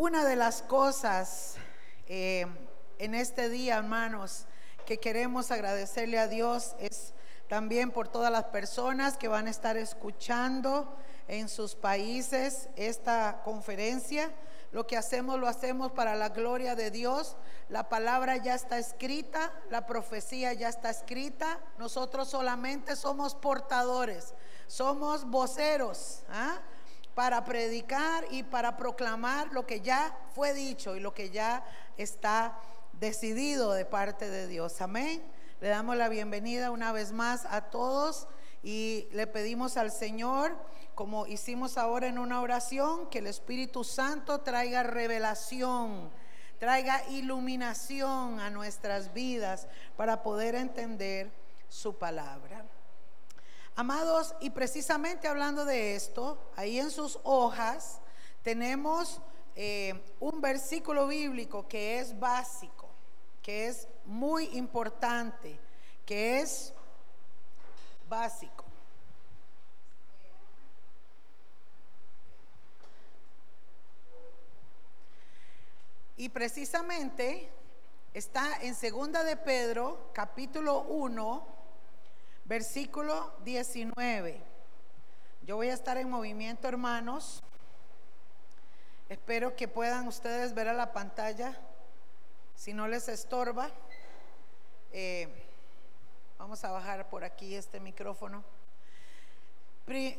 Una de las cosas eh, en este día, hermanos, que queremos agradecerle a Dios es también por todas las personas que van a estar escuchando en sus países esta conferencia. Lo que hacemos lo hacemos para la gloria de Dios. La palabra ya está escrita, la profecía ya está escrita. Nosotros solamente somos portadores, somos voceros ¿ah? Para predicar y para proclamar lo que ya fue dicho y lo que ya está decidido de parte de Dios. Amén. Le damos la bienvenida una vez más a todos y le pedimos al Señor, como hicimos ahora en una oración, que el Espíritu Santo traiga revelación, traiga iluminación a nuestras vidas para poder entender su palabra. Amados, y precisamente hablando de esto, ahí en sus hojas tenemos eh, un versículo bíblico que es básico, que es muy importante, que es básico. Y precisamente está en Segunda de Pedro, capítulo 1, versículo 19. Yo voy a estar en movimiento, hermanos. Espero que puedan ustedes ver a la pantalla. Si no les estorba, eh, vamos a bajar por aquí este micrófono.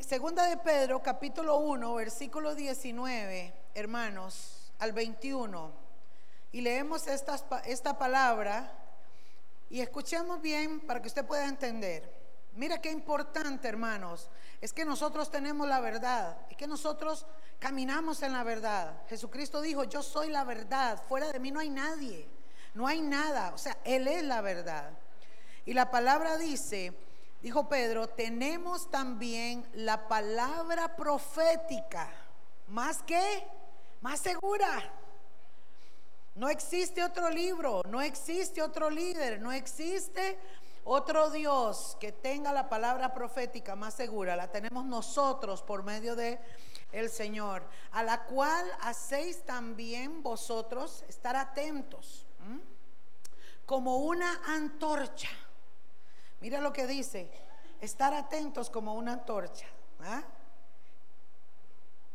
Segunda de Pedro, capítulo 1, versículo 19, hermanos, al 21 y leemos esta, esta palabra y escuchemos bien para que usted pueda entender. Mira qué importante, hermanos, es que nosotros tenemos la verdad, es que nosotros caminamos en la verdad. Jesucristo dijo, yo soy la verdad, fuera de mí no hay nadie, no hay nada, o sea, Él es la verdad. Y la palabra dice, dijo Pedro, tenemos también la palabra profética, más que, más segura no existe otro libro, no existe otro líder, no existe otro Dios que tenga la palabra profética más segura. La tenemos nosotros por medio de el Señor, a la cual hacéis también vosotros estar atentos, como una antorcha. Mira lo que dice, estar atentos como una antorcha. ¿ah?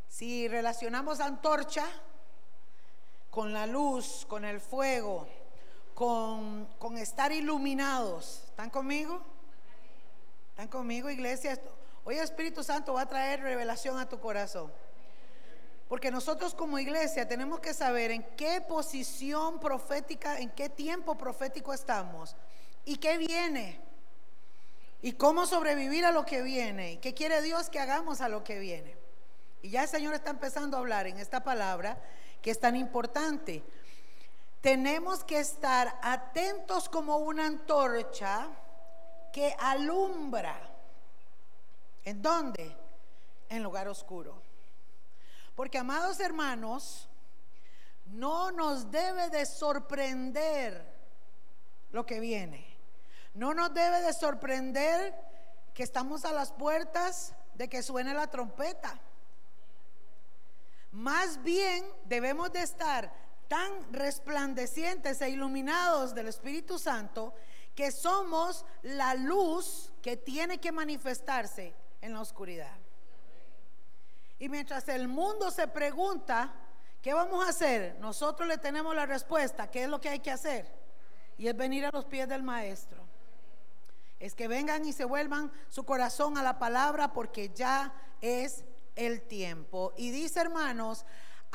Si relacionamos antorcha con la luz, con el fuego, con, estar iluminados. ¿Están conmigo? ¿Están conmigo, iglesia? Hoy el Espíritu Santo va a traer revelación a tu corazón. Porque nosotros como iglesia tenemos que saber en qué posición profética, en qué tiempo profético estamos y qué viene. Y cómo sobrevivir a lo que viene. Y qué quiere Dios que hagamos a lo que viene. Y ya el Señor está empezando a hablar en esta palabra que es tan importante. Tenemos que estar atentos como una antorcha que alumbra. ¿En dónde? En lugar oscuro. Porque, amados hermanos, no nos debe de sorprender lo que viene. No nos debe de sorprender que estamos a las puertas de que suene la trompeta. Más bien debemos de estar tan resplandecientes e iluminados del Espíritu Santo que somos la luz que tiene que manifestarse en la oscuridad. Y mientras el mundo se pregunta, ¿qué vamos a hacer? Nosotros le tenemos la respuesta, ¿qué es lo que hay que hacer? Y es venir a los pies del Maestro. Es que vengan y se vuelvan su corazón a la palabra porque ya es el tiempo. Y dice, hermanos,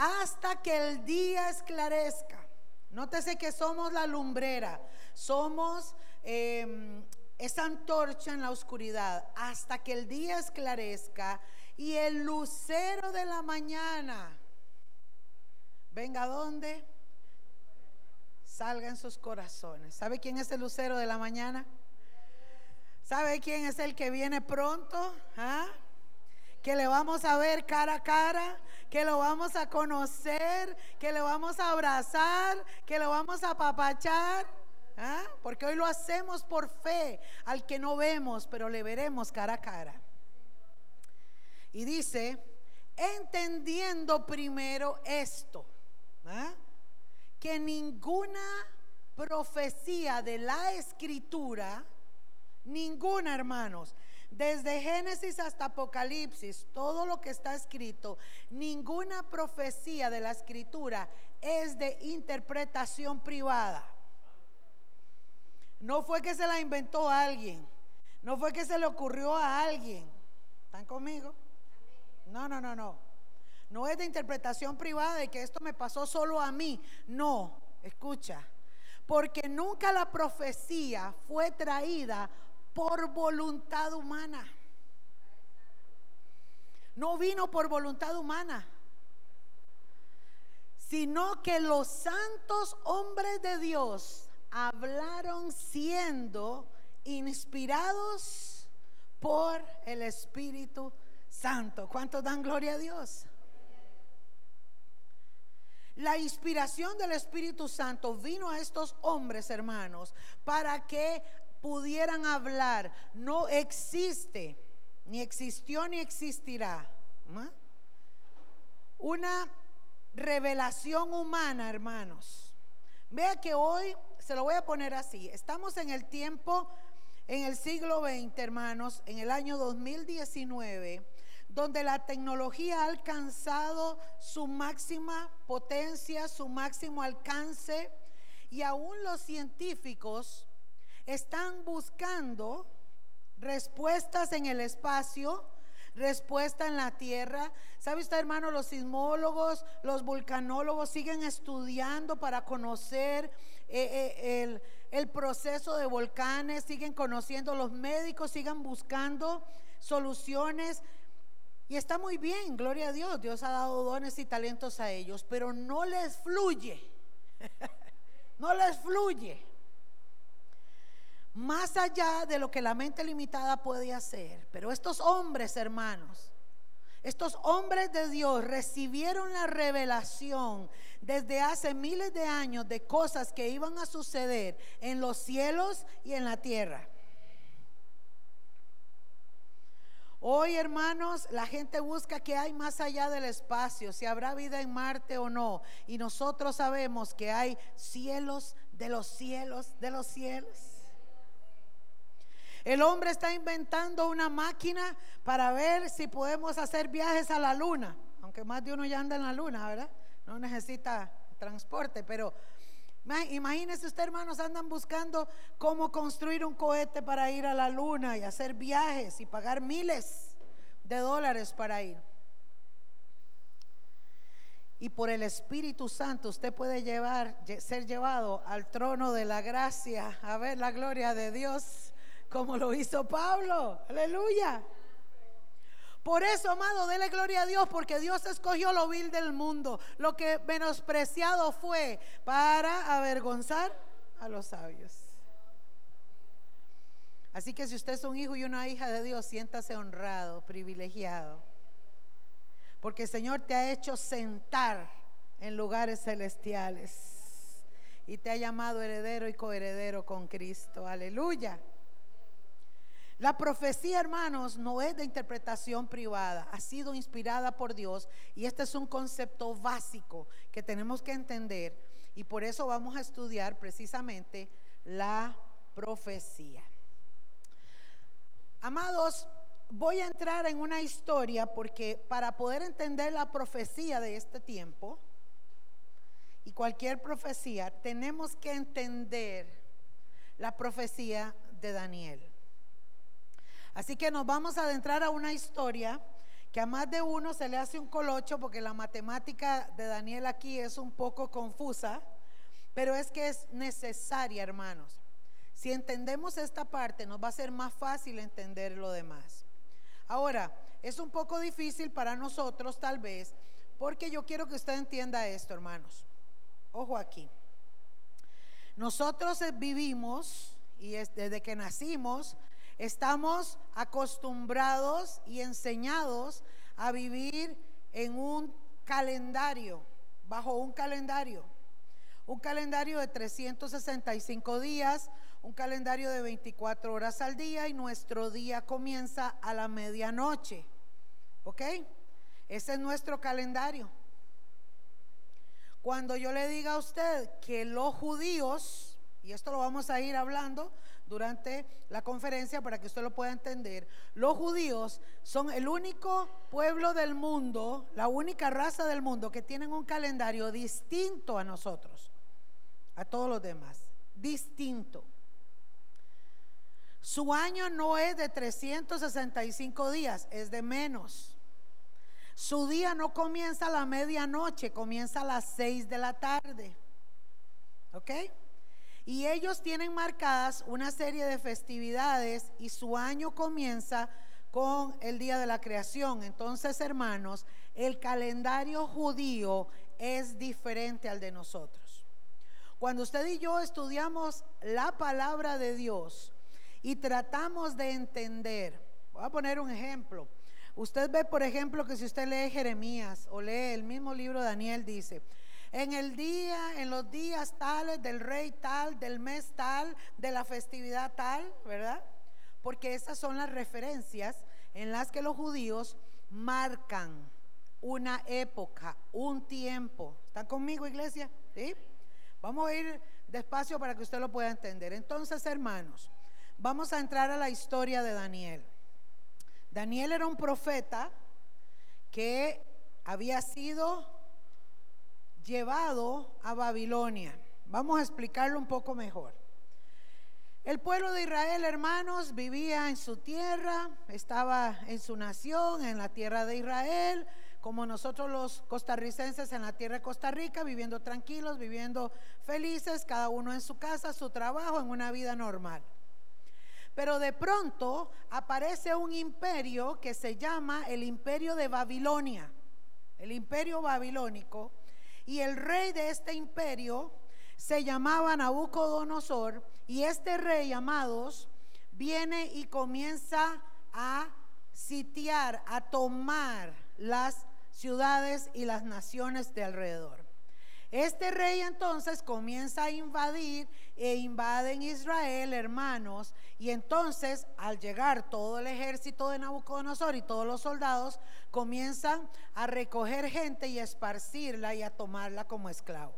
hasta que el día esclarezca. Nótese que somos la lumbrera, somos em, esa antorcha en la oscuridad, hasta que el día esclarezca y el lucero de la mañana venga a dónde? Salga en sus corazones. ¿Sabe quién es el lucero de la mañana? ¿Sabe quién es el que viene pronto? ¿Ah? Que le vamos a ver cara a cara, que lo vamos a conocer, que le vamos a abrazar, que lo vamos a apapachar. ¿ah? Porque hoy lo hacemos por fe al que no vemos, pero le veremos cara a cara. Y dice, entendiendo primero esto. ¿ah? que ninguna profecía de la escritura, ninguna hermanos, desde Génesis hasta Apocalipsis, todo lo que está escrito, ninguna profecía de la escritura es de interpretación privada. No fue que se la inventó alguien, no fue que se le ocurrió a alguien. ¿Están conmigo? No, no, no, no. No es de interpretación privada de que esto me pasó solo a mí. No, escucha. Porque nunca la profecía fue traída por voluntad humana. No vino por voluntad humana, sino que los santos hombres de Dios hablaron siendo inspirados por el Espíritu Santo. ¿Cuántos dan gloria a Dios? La inspiración del Espíritu Santo vino a estos hombres, hermanos, para que pudieran hablar. No existe, ni existió, ni existirá. Una revelación humana, hermanos. Vea que hoy, se lo voy a poner así, estamos en el tiempo, en el siglo XX, hermanos, en el año 2019 donde la tecnología ha alcanzado su máxima potencia, su máximo alcance, y aún los científicos están buscando respuestas en el espacio, respuesta en la tierra. ¿Sabe usted, hermano? Los sismólogos, los vulcanólogos siguen estudiando para conocer eh, eh, el, el proceso de volcanes, siguen conociendo, los médicos siguen buscando soluciones y está muy bien, gloria a Dios, Dios ha dado dones y talentos a ellos, pero no les fluye, no les fluye. Más allá de lo que la mente limitada puede hacer. Pero estos hombres, hermanos, estos hombres de Dios recibieron la revelación desde hace miles de años de cosas que iban a suceder en los cielos y en la tierra. Hoy, hermanos, la gente busca que hay más allá del espacio, si habrá vida en Marte o no. Y nosotros sabemos que hay cielos de los cielos de los cielos. El hombre está inventando una máquina para ver si podemos hacer viajes a la luna, aunque más de uno ya anda en la luna, ¿verdad? No necesita transporte, pero Imagínense usted, hermanos, andan buscando cómo construir un cohete para ir a la luna y hacer viajes y pagar miles de dólares para ir. Y por el Espíritu Santo usted puede llevar, ser llevado al trono de la gracia, a ver la gloria de Dios, como lo hizo Pablo. Aleluya. Por eso, amado, dele gloria a Dios, porque Dios escogió lo vil del mundo, lo que menospreciado fue para avergonzar a los sabios. Así que si usted es un hijo y una hija de Dios, siéntase honrado, privilegiado. Porque el Señor te ha hecho sentar en lugares celestiales y te ha llamado heredero y coheredero con Cristo. Aleluya. La profecía, hermanos, no es de interpretación privada, ha sido inspirada por Dios y este es un concepto básico que tenemos que entender y por eso vamos a estudiar precisamente la profecía. Amados, voy a entrar en una historia porque para poder entender la profecía de este tiempo y cualquier profecía, tenemos que entender la profecía de Daniel. Así que nos vamos a adentrar a una historia que a más de uno se le hace un colocho porque la matemática de Daniel aquí es un poco confusa, pero es que es necesaria, hermanos. Si entendemos esta parte, nos va a ser más fácil entender lo demás. Ahora, es un poco difícil para nosotros tal vez, porque yo quiero que usted entienda esto, hermanos. Ojo aquí. Nosotros vivimos, y desde que nacimos, Estamos acostumbrados y enseñados a vivir en un calendario, bajo un calendario. Un calendario de 365 días, un calendario de 24 horas al día y nuestro día comienza a la medianoche. ¿Ok? Ese es nuestro calendario. Cuando yo le diga a usted que los judíos, y esto lo vamos a ir hablando durante la conferencia para que usted lo pueda entender, los judíos son el único pueblo del mundo, la única raza del mundo que tienen un calendario distinto a nosotros, a todos los demás, distinto. Su año no es de 365 días, es de menos. Su día no comienza a la medianoche, comienza a las 6 de la tarde. ¿Ok? Y ellos tienen marcadas una serie de festividades y su año comienza con el día de la creación. Entonces, hermanos, el calendario judío es diferente al de nosotros. Cuando usted y yo estudiamos la palabra de Dios y tratamos de entender, voy a poner un ejemplo. Usted ve, por ejemplo, que si usted lee Jeremías o lee el mismo libro de Daniel, dice, en el día, en los días tales del rey tal, del mes tal, de la festividad tal, ¿verdad? Porque esas son las referencias en las que los judíos marcan una época, un tiempo. ¿Están conmigo, iglesia? ¿Sí? Vamos a ir despacio para que usted lo pueda entender. Entonces, hermanos, vamos a entrar a la historia de Daniel. Daniel era un profeta que había sido llevado a Babilonia. Vamos a explicarlo un poco mejor. El pueblo de Israel, hermanos, vivía en su tierra, estaba en su nación, en la tierra de Israel, como nosotros los costarricenses en la tierra de Costa Rica, viviendo tranquilos, viviendo felices, cada uno en su casa, su trabajo, en una vida normal. Pero de pronto aparece un imperio que se llama el imperio de Babilonia, el imperio babilónico, y el rey de este imperio se llamaba Nabucodonosor, y este rey, amados, viene y comienza a sitiar, a tomar las ciudades y las naciones de alrededor. Este rey entonces comienza a invadir e invade en Israel, hermanos, y entonces al llegar todo el ejército de Nabucodonosor y todos los soldados comienzan a recoger gente y a esparcirla y a tomarla como esclavo.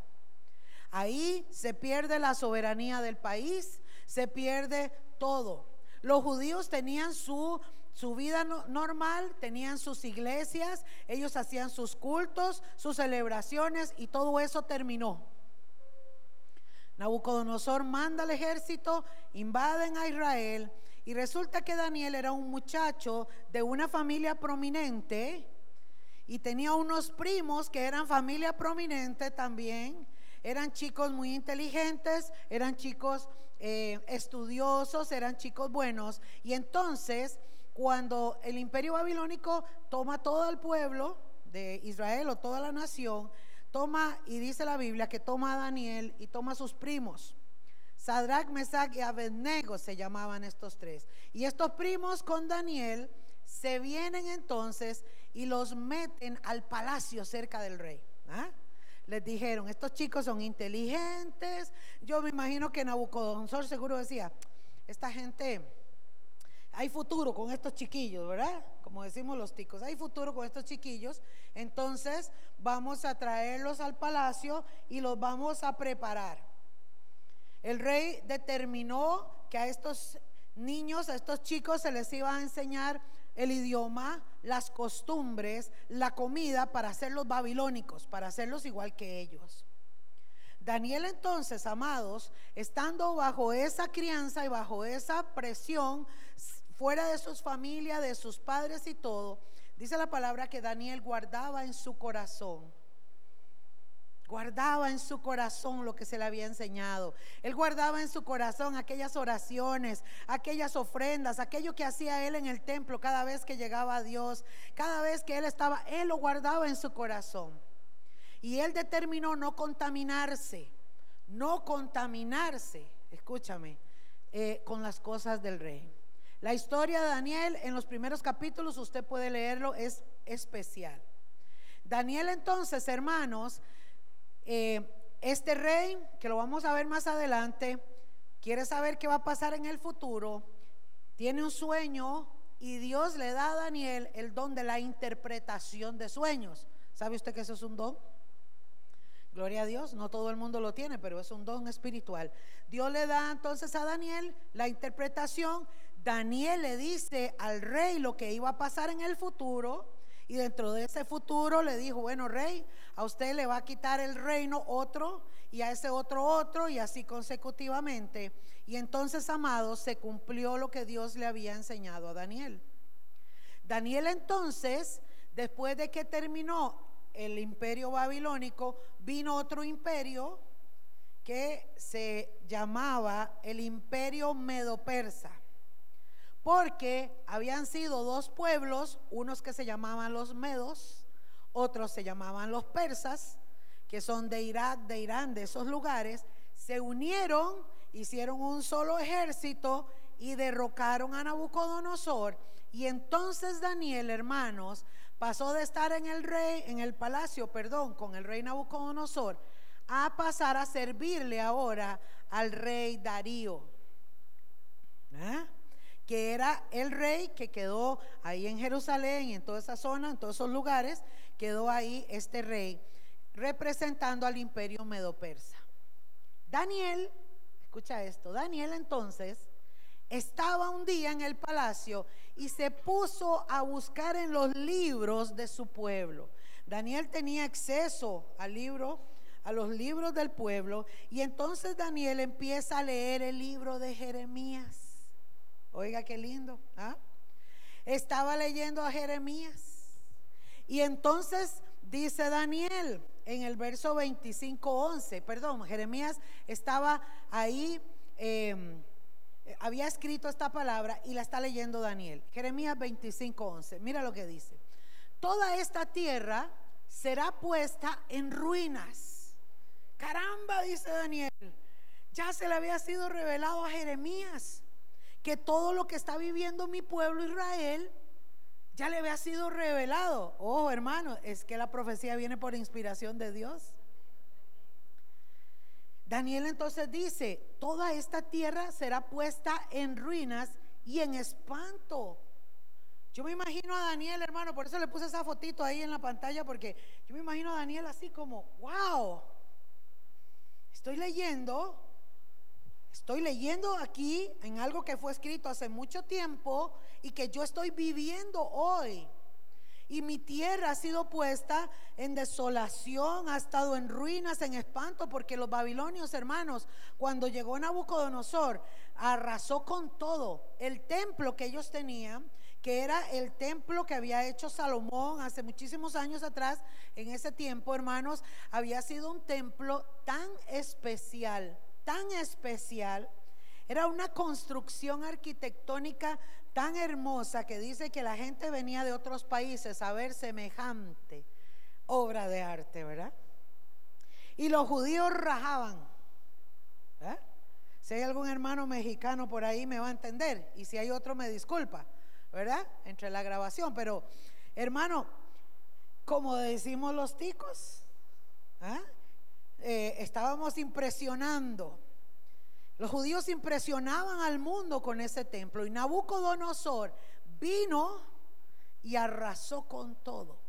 Ahí se pierde la soberanía del país, se pierde todo. Los judíos tenían su su vida normal, tenían sus iglesias, ellos hacían sus cultos, sus celebraciones y todo eso terminó. Nabucodonosor manda al ejército, invaden a Israel y resulta que Daniel era un muchacho de una familia prominente y tenía unos primos que eran familia prominente también. Eran chicos muy inteligentes, eran chicos eh, estudiosos, eran chicos buenos. Y entonces cuando el imperio babilónico toma todo el pueblo de Israel o toda la nación, toma, y dice la Biblia, que toma a Daniel y toma a sus primos. Sadrach, Mesach y Abednego se llamaban estos tres. Y estos primos con Daniel se vienen entonces y los meten al palacio cerca del rey. ¿ah? Les dijeron, estos chicos son inteligentes. Yo me imagino que Nabucodonosor seguro decía, esta gente hay futuro con estos chiquillos, ¿verdad? Como decimos los ticos, hay futuro con estos chiquillos. Entonces vamos a traerlos al palacio y los vamos a preparar. El rey determinó que a estos niños, a estos chicos se les iba a enseñar el idioma, las costumbres, la comida para hacerlos babilónicos, para hacerlos igual que ellos. Daniel entonces, amados, estando bajo esa crianza y bajo esa presión, fuera de sus familias, de sus padres y todo, dice la palabra que Daniel guardaba en su corazón. Guardaba en su corazón lo que se le había enseñado. Él guardaba en su corazón aquellas oraciones, aquellas ofrendas, aquello que hacía él en el templo cada vez que llegaba a Dios, cada vez que él estaba, él lo guardaba en su corazón. Y él determinó no contaminarse, no contaminarse, escúchame, eh, con las cosas del rey. La historia de Daniel en los primeros capítulos, usted puede leerlo, es especial. Daniel entonces, hermanos, eh, este rey, que lo vamos a ver más adelante, quiere saber qué va a pasar en el futuro, tiene un sueño y Dios le da a Daniel el don de la interpretación de sueños. ¿Sabe usted que eso es un don? Gloria a Dios, no todo el mundo lo tiene, pero es un don espiritual. Dios le da entonces a Daniel la interpretación. Daniel le dice al rey lo que iba a pasar en el futuro. Y dentro de ese futuro le dijo, bueno, rey, a usted le va a quitar el reino otro y a ese otro otro y así consecutivamente. Y entonces, amados, se cumplió lo que Dios le había enseñado a Daniel. Daniel entonces, después de que terminó el imperio babilónico, vino otro imperio que se llamaba el imperio medo-persa. Porque habían sido dos pueblos, unos que se llamaban los medos, otros se llamaban los persas, que son de Irak, de Irán, de esos lugares, se unieron, hicieron un solo ejército y derrocaron a Nabucodonosor. Y entonces Daniel, hermanos, pasó de estar en el rey, en el palacio, perdón, con el rey Nabucodonosor, a pasar a servirle ahora al rey Darío. ¿Eh? Que era el rey que quedó ahí en Jerusalén y en toda esa zona, en todos esos lugares, quedó ahí este rey representando al imperio medo-persa. Daniel, escucha esto, Daniel entonces estaba un día en el palacio y se puso a buscar en los libros de su pueblo. Daniel tenía acceso al libro, a los libros del pueblo, y entonces Daniel empieza a leer el libro de Jeremías. Oiga qué lindo. ¿ah? Estaba leyendo a Jeremías. Y entonces dice Daniel, en el verso 25, 11, perdón, Jeremías estaba ahí, em, había escrito esta palabra y la está leyendo Daniel. Jeremías 25, 11, mira lo que dice. Toda esta tierra será puesta en ruinas. Caramba, dice Daniel, ya se le había sido revelado a Jeremías que todo lo que está viviendo mi pueblo Israel ya le había sido revelado. Oh, hermano, es que la profecía viene por inspiración de Dios. Daniel entonces dice, toda esta tierra será puesta en ruinas y en espanto. Yo me imagino a Daniel, hermano, por eso le puse esa fotito ahí en la pantalla, porque yo me imagino a Daniel así como, wow, estoy leyendo, estoy leyendo aquí en algo que fue escrito hace mucho tiempo y que yo estoy viviendo hoy. Y mi tierra ha sido puesta en desolación, ha estado en ruinas, en espanto, porque los babilonios, hermanos, cuando llegó Nabucodonosor, arrasó con todo. El templo que ellos tenían, que era el templo que había hecho Salomón hace muchísimos años atrás, en ese tiempo, hermanos, había sido un templo tan especial, tan especial. Era una construcción arquitectónica tan hermosa que dice que la gente venía de otros países a ver semejante obra de arte, ¿verdad? Y los judíos rajaban. ¿eh? Si hay algún hermano mexicano por ahí me va a entender y si hay otro me disculpa, ¿verdad? Entre la grabación, pero hermano, como decimos los ticos, ¿eh? Eh, estábamos impresionando los judíos impresionaban al mundo con ese templo y Nabucodonosor vino y arrasó con todo.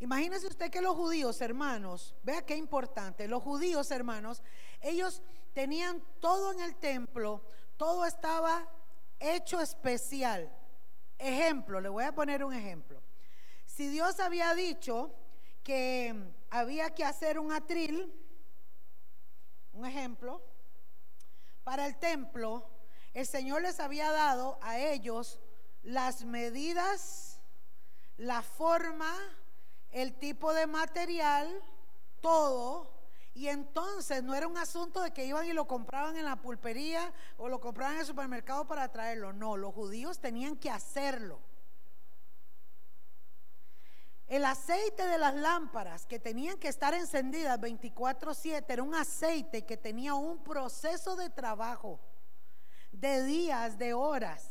Imagínese usted que los judíos, hermanos, vea qué importante, los judíos, hermanos, ellos tenían todo en el templo, todo estaba hecho especial. Ejemplo, le voy a poner un ejemplo. Si Dios había dicho que había que hacer un atril, un ejemplo, para el templo, el Señor les había dado a ellos las medidas, la forma, el tipo de material, todo. Y entonces no era un asunto de que iban y lo compraban en la pulpería o lo compraban en el supermercado para traerlo. No, los judíos tenían que hacerlo. El aceite de las lámparas que tenían que estar encendidas 24/7 era un aceite que tenía un proceso de trabajo de días, de horas.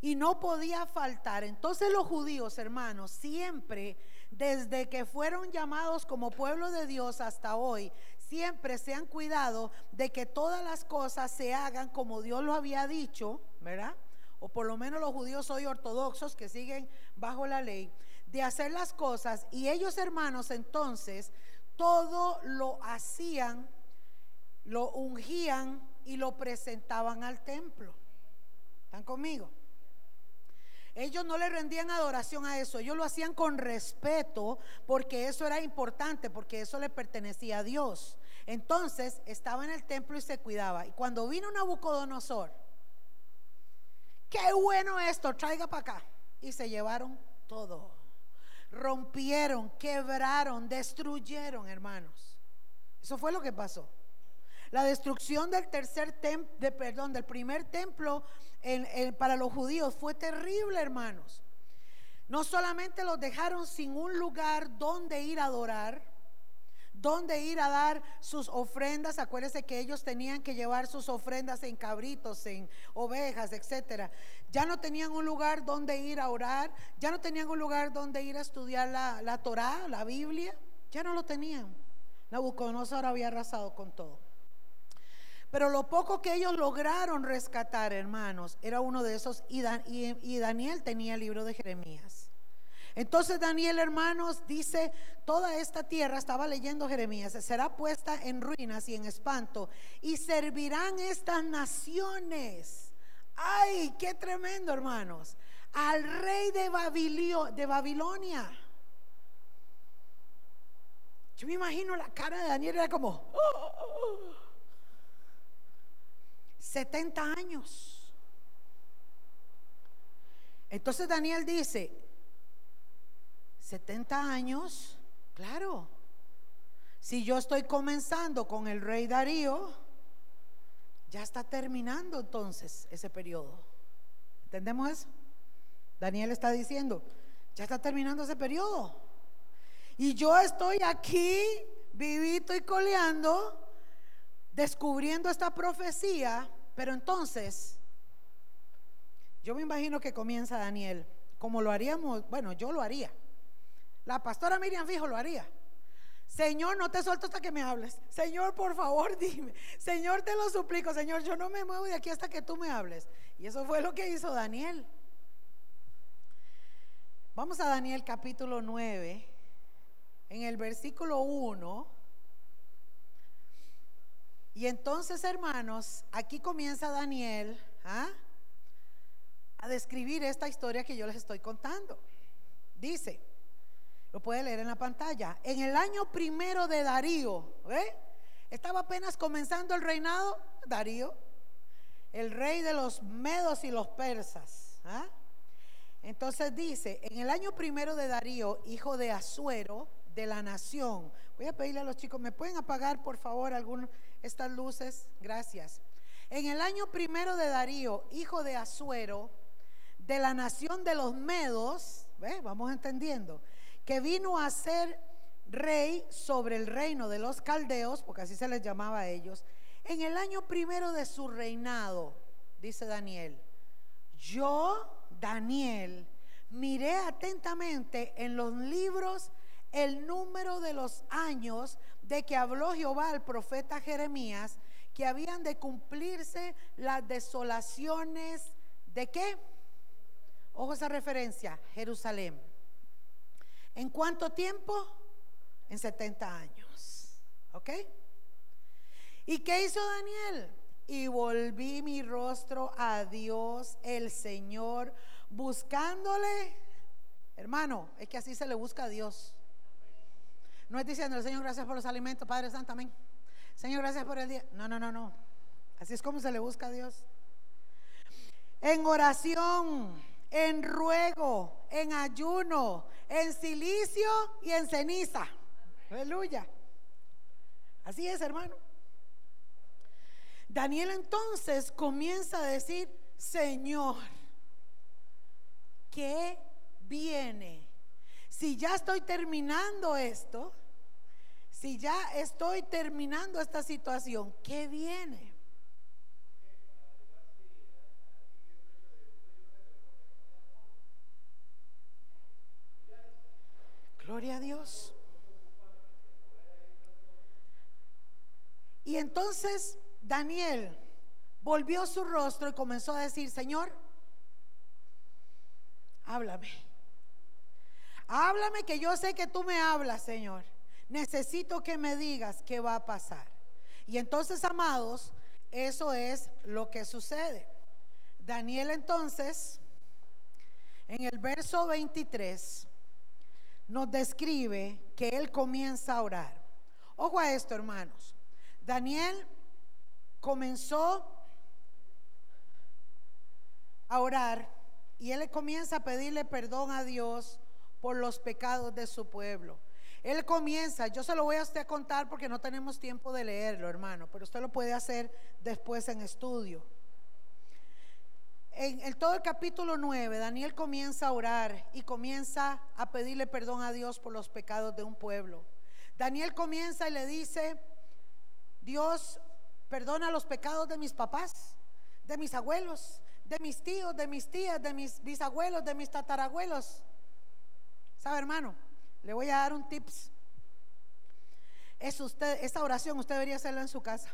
Y no podía faltar. Entonces los judíos, hermanos, siempre, desde que fueron llamados como pueblo de Dios hasta hoy, siempre se han cuidado de que todas las cosas se hagan como Dios lo había dicho, ¿verdad? O por lo menos los judíos hoy ortodoxos que siguen bajo la ley de hacer las cosas y ellos hermanos entonces todo lo hacían, lo ungían y lo presentaban al templo. ¿Están conmigo? Ellos no le rendían adoración a eso, ellos lo hacían con respeto porque eso era importante, porque eso le pertenecía a Dios. Entonces estaba en el templo y se cuidaba. Y cuando vino Nabucodonosor, qué bueno esto, traiga para acá. Y se llevaron todo. Rompieron, quebraron, destruyeron, hermanos. Eso fue lo que pasó. La destrucción del tercer templo, de, perdón, del primer templo para los judíos fue terrible, hermanos. No solamente los dejaron sin un lugar donde ir a adorar, donde ir a dar sus ofrendas. Acuérdense que ellos tenían que llevar sus ofrendas en cabritos, en ovejas, etcétera. Ya no tenían un lugar donde ir a orar, ya no tenían un lugar donde ir a estudiar la, la Torah, la Biblia, ya no lo tenían. Nabucodonosor había arrasado con todo. Pero lo poco que ellos lograron rescatar, hermanos, era uno de esos, y, y Daniel tenía el libro de Jeremías. Entonces Daniel, hermanos, dice, toda esta tierra, estaba leyendo Jeremías, será puesta en ruinas y en espanto, y servirán estas naciones. Ay, qué tremendo, hermanos. Al rey de, de Babilonia. Yo me imagino la cara de Daniel, era como... 70 años. Entonces Daniel dice, 70 años, claro. Si yo estoy comenzando con el rey Darío, ya está terminando entonces ese periodo. ¿Entendemos eso? Daniel está diciendo, ya está terminando ese periodo. Y yo estoy aquí, vivito y coleando, descubriendo esta profecía, pero entonces, yo me imagino que comienza Daniel, como lo haríamos, bueno, yo lo haría. La pastora Miriam Fijo lo haría. Señor, no te suelto hasta que me hables. Señor, por favor, dime. Señor, te lo suplico. Señor, yo no me muevo de aquí hasta que tú me hables. Y eso fue lo que hizo Daniel. Vamos a Daniel capítulo 9, en el versículo 1. Y entonces, hermanos, aquí comienza Daniel ¿ah? a describir esta historia que yo les estoy contando. Dice, lo puede leer en la pantalla. En el año primero de Darío, ¿eh? estaba apenas comenzando el reinado Darío, el rey de los medos y los persas. ¿ah? Entonces dice, en el año primero de Darío, hijo de Asuero, de la nación. Voy a pedirle a los chicos, ¿me pueden apagar por favor algunas estas luces? Gracias. En el año primero de Darío, hijo de Asuero, de la nación de los medos, ¿ve? vamos entendiendo, que vino a ser rey sobre el reino de los caldeos, porque así se les llamaba a ellos, en el año primero de su reinado, dice Daniel, yo, Daniel, miré atentamente en los libros el número de los años de que habló Jehová al profeta Jeremías, que habían de cumplirse las desolaciones de qué? Ojo esa referencia, Jerusalén. ¿En cuánto tiempo? En 70 años. ¿Ok? ¿Y qué hizo Daniel? Y volví mi rostro a Dios el Señor, buscándole. Hermano, es que así se le busca a Dios. No es diciendo, Señor, gracias por los alimentos, Padre Santo, amén. Señor, gracias por el día. No, no, no, no. Así es como se le busca a Dios. En oración, en ruego, en ayuno, en silicio y en ceniza. Aleluya. Así es, hermano. Daniel entonces comienza a decir, Señor, ¿qué viene? Si ya estoy terminando esto, si ya estoy terminando esta situación, ¿qué viene? Gloria a Dios. Y entonces Daniel volvió su rostro y comenzó a decir, Señor, háblame. Háblame que yo sé que tú me hablas, Señor. necesito que me digas qué va a pasar. Y entonces, amados, eso es lo que sucede. Daniel entonces, en el verso 23, nos describe que él comienza a orar. Ojo a esto, hermanos. Daniel comenzó a orar y él comienza a pedirle perdón a Dios por los pecados de su pueblo. Él comienza, yo se lo voy a usted a contar porque no tenemos tiempo de leerlo, hermano, pero usted lo puede hacer después en estudio. En el, todo el capítulo 9, Daniel comienza a orar y comienza a pedirle perdón a Dios por los pecados de un pueblo. Daniel comienza y le dice, Dios, perdona los pecados de mis papás, de mis abuelos, de mis tíos, de mis tías, de mis bisabuelos, de mis tatarabuelos. ¿Sabe, hermano? Le voy a dar un tips. Es usted, esta oración usted debería hacerla en su casa.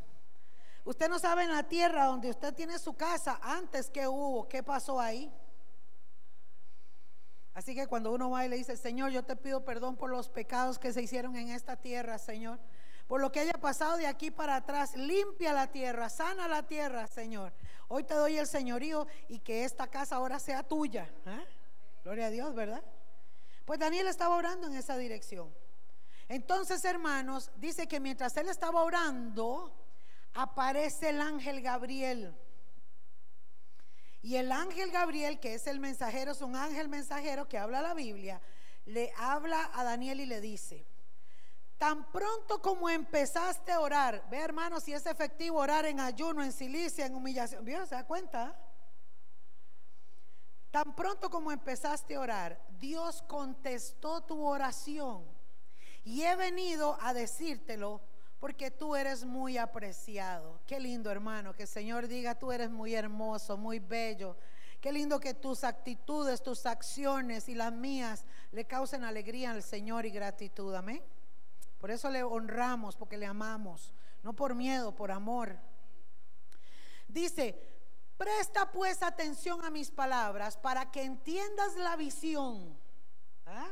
Usted no sabe en la tierra donde usted tiene su casa antes que hubo, qué pasó ahí. Así que cuando uno va y le dice, Señor, yo te pido perdón por los pecados que se hicieron en esta tierra, Señor. Por lo que haya pasado de aquí para atrás, limpia la tierra, sana la tierra, Señor. Hoy te doy el señorío y que esta casa ahora sea tuya. ¿eh? Gloria a Dios, ¿verdad? Pues Daniel estaba orando en esa dirección. Entonces, hermanos, dice que mientras él estaba orando, aparece el ángel Gabriel. Y el ángel Gabriel, que es el mensajero, es un ángel mensajero que habla la Biblia, le habla a Daniel y le dice, tan pronto como empezaste a orar, ve hermano si es efectivo orar en ayuno, en silicia, en humillación, ¿vio? ¿Se da cuenta? Tan pronto como empezaste a orar, Dios contestó tu oración. Y he venido a decírtelo porque tú eres muy apreciado. Qué lindo, hermano, que el Señor diga, tú eres muy hermoso, muy bello. Qué lindo que tus actitudes, tus acciones y las mías le causen alegría al Señor y gratitud. Amén. Por eso le honramos, porque le amamos. No por miedo, por amor. Dice, Presta pues atención a mis palabras para que entiendas la visión. ¿Ah?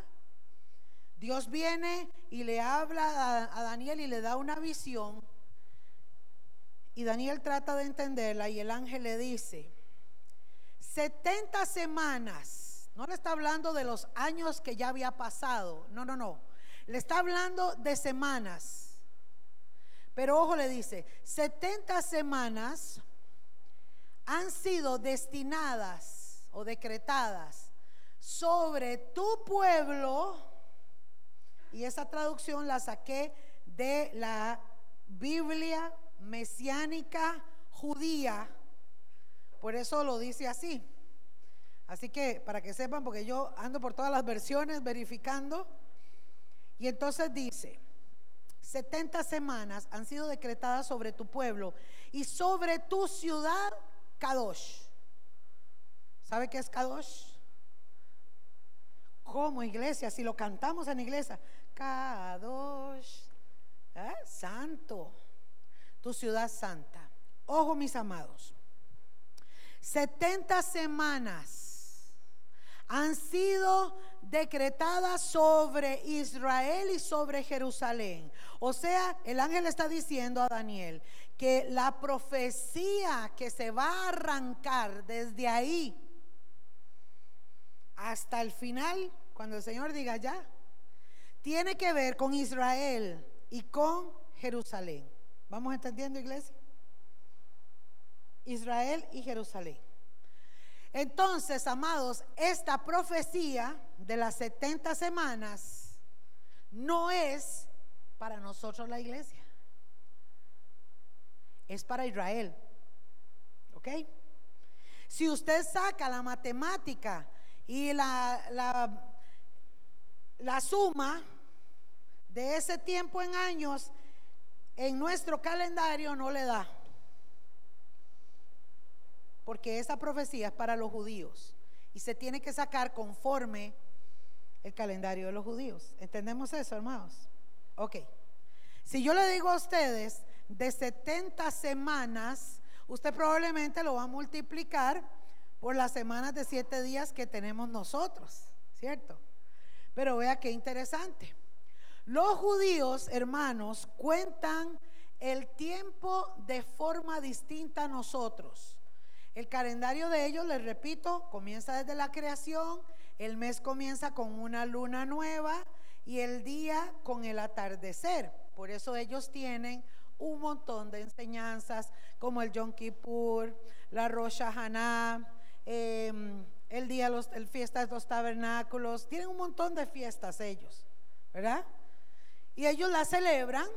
Dios viene y le habla a, Daniel y le da una visión. Y Daniel trata de entenderla y el ángel le dice, 70 semanas, no le está hablando de los años que ya había pasado, no, no, no, le está hablando de semanas. Pero ojo le dice, 70 semanas han sido destinadas o decretadas sobre tu pueblo, y esa traducción la saqué de la Biblia mesiánica judía, por eso lo dice así. Así que para que sepan, porque yo ando por todas las versiones verificando, y entonces dice, 70 semanas han sido decretadas sobre tu pueblo y sobre tu ciudad Kadosh. ¿Sabe qué es Kadosh? Como iglesia, si lo cantamos en iglesia, Kadosh, ¿eh? santo, tu ciudad santa. Ojo mis amados, 70 semanas han sido decretadas sobre Israel y sobre Jerusalén. O sea, el ángel está diciendo a Daniel que la profecía que se va a arrancar desde ahí hasta el final, cuando el Señor diga ya, tiene que ver con Israel y con Jerusalén. ¿Vamos entendiendo, iglesia? Israel y Jerusalén. Entonces, amados, esta profecía de las 70 semanas no es para nosotros la iglesia es para Israel. ¿Ok? Si usted saca la matemática y la, la, la suma de ese tiempo en años, en nuestro calendario no le da. Porque esa profecía es para los judíos y se tiene que sacar conforme el calendario de los judíos. ¿Entendemos eso, hermanos? Ok. Si yo le digo a ustedes de 70 semanas, usted probablemente lo va a multiplicar por las semanas de 7 días que tenemos nosotros, ¿cierto? Pero vea qué interesante. Los judíos, hermanos, cuentan el tiempo de forma distinta a nosotros. El calendario de ellos, les repito, comienza desde la creación, el mes comienza con una luna nueva y el día con el atardecer. Por eso ellos tienen un montón de enseñanzas como el Yom Kippur, la Rosh Hashanah, em, el día, los, el fiesta de los tabernáculos. Tienen un montón de fiestas ellos, ¿verdad? Y ellos la celebran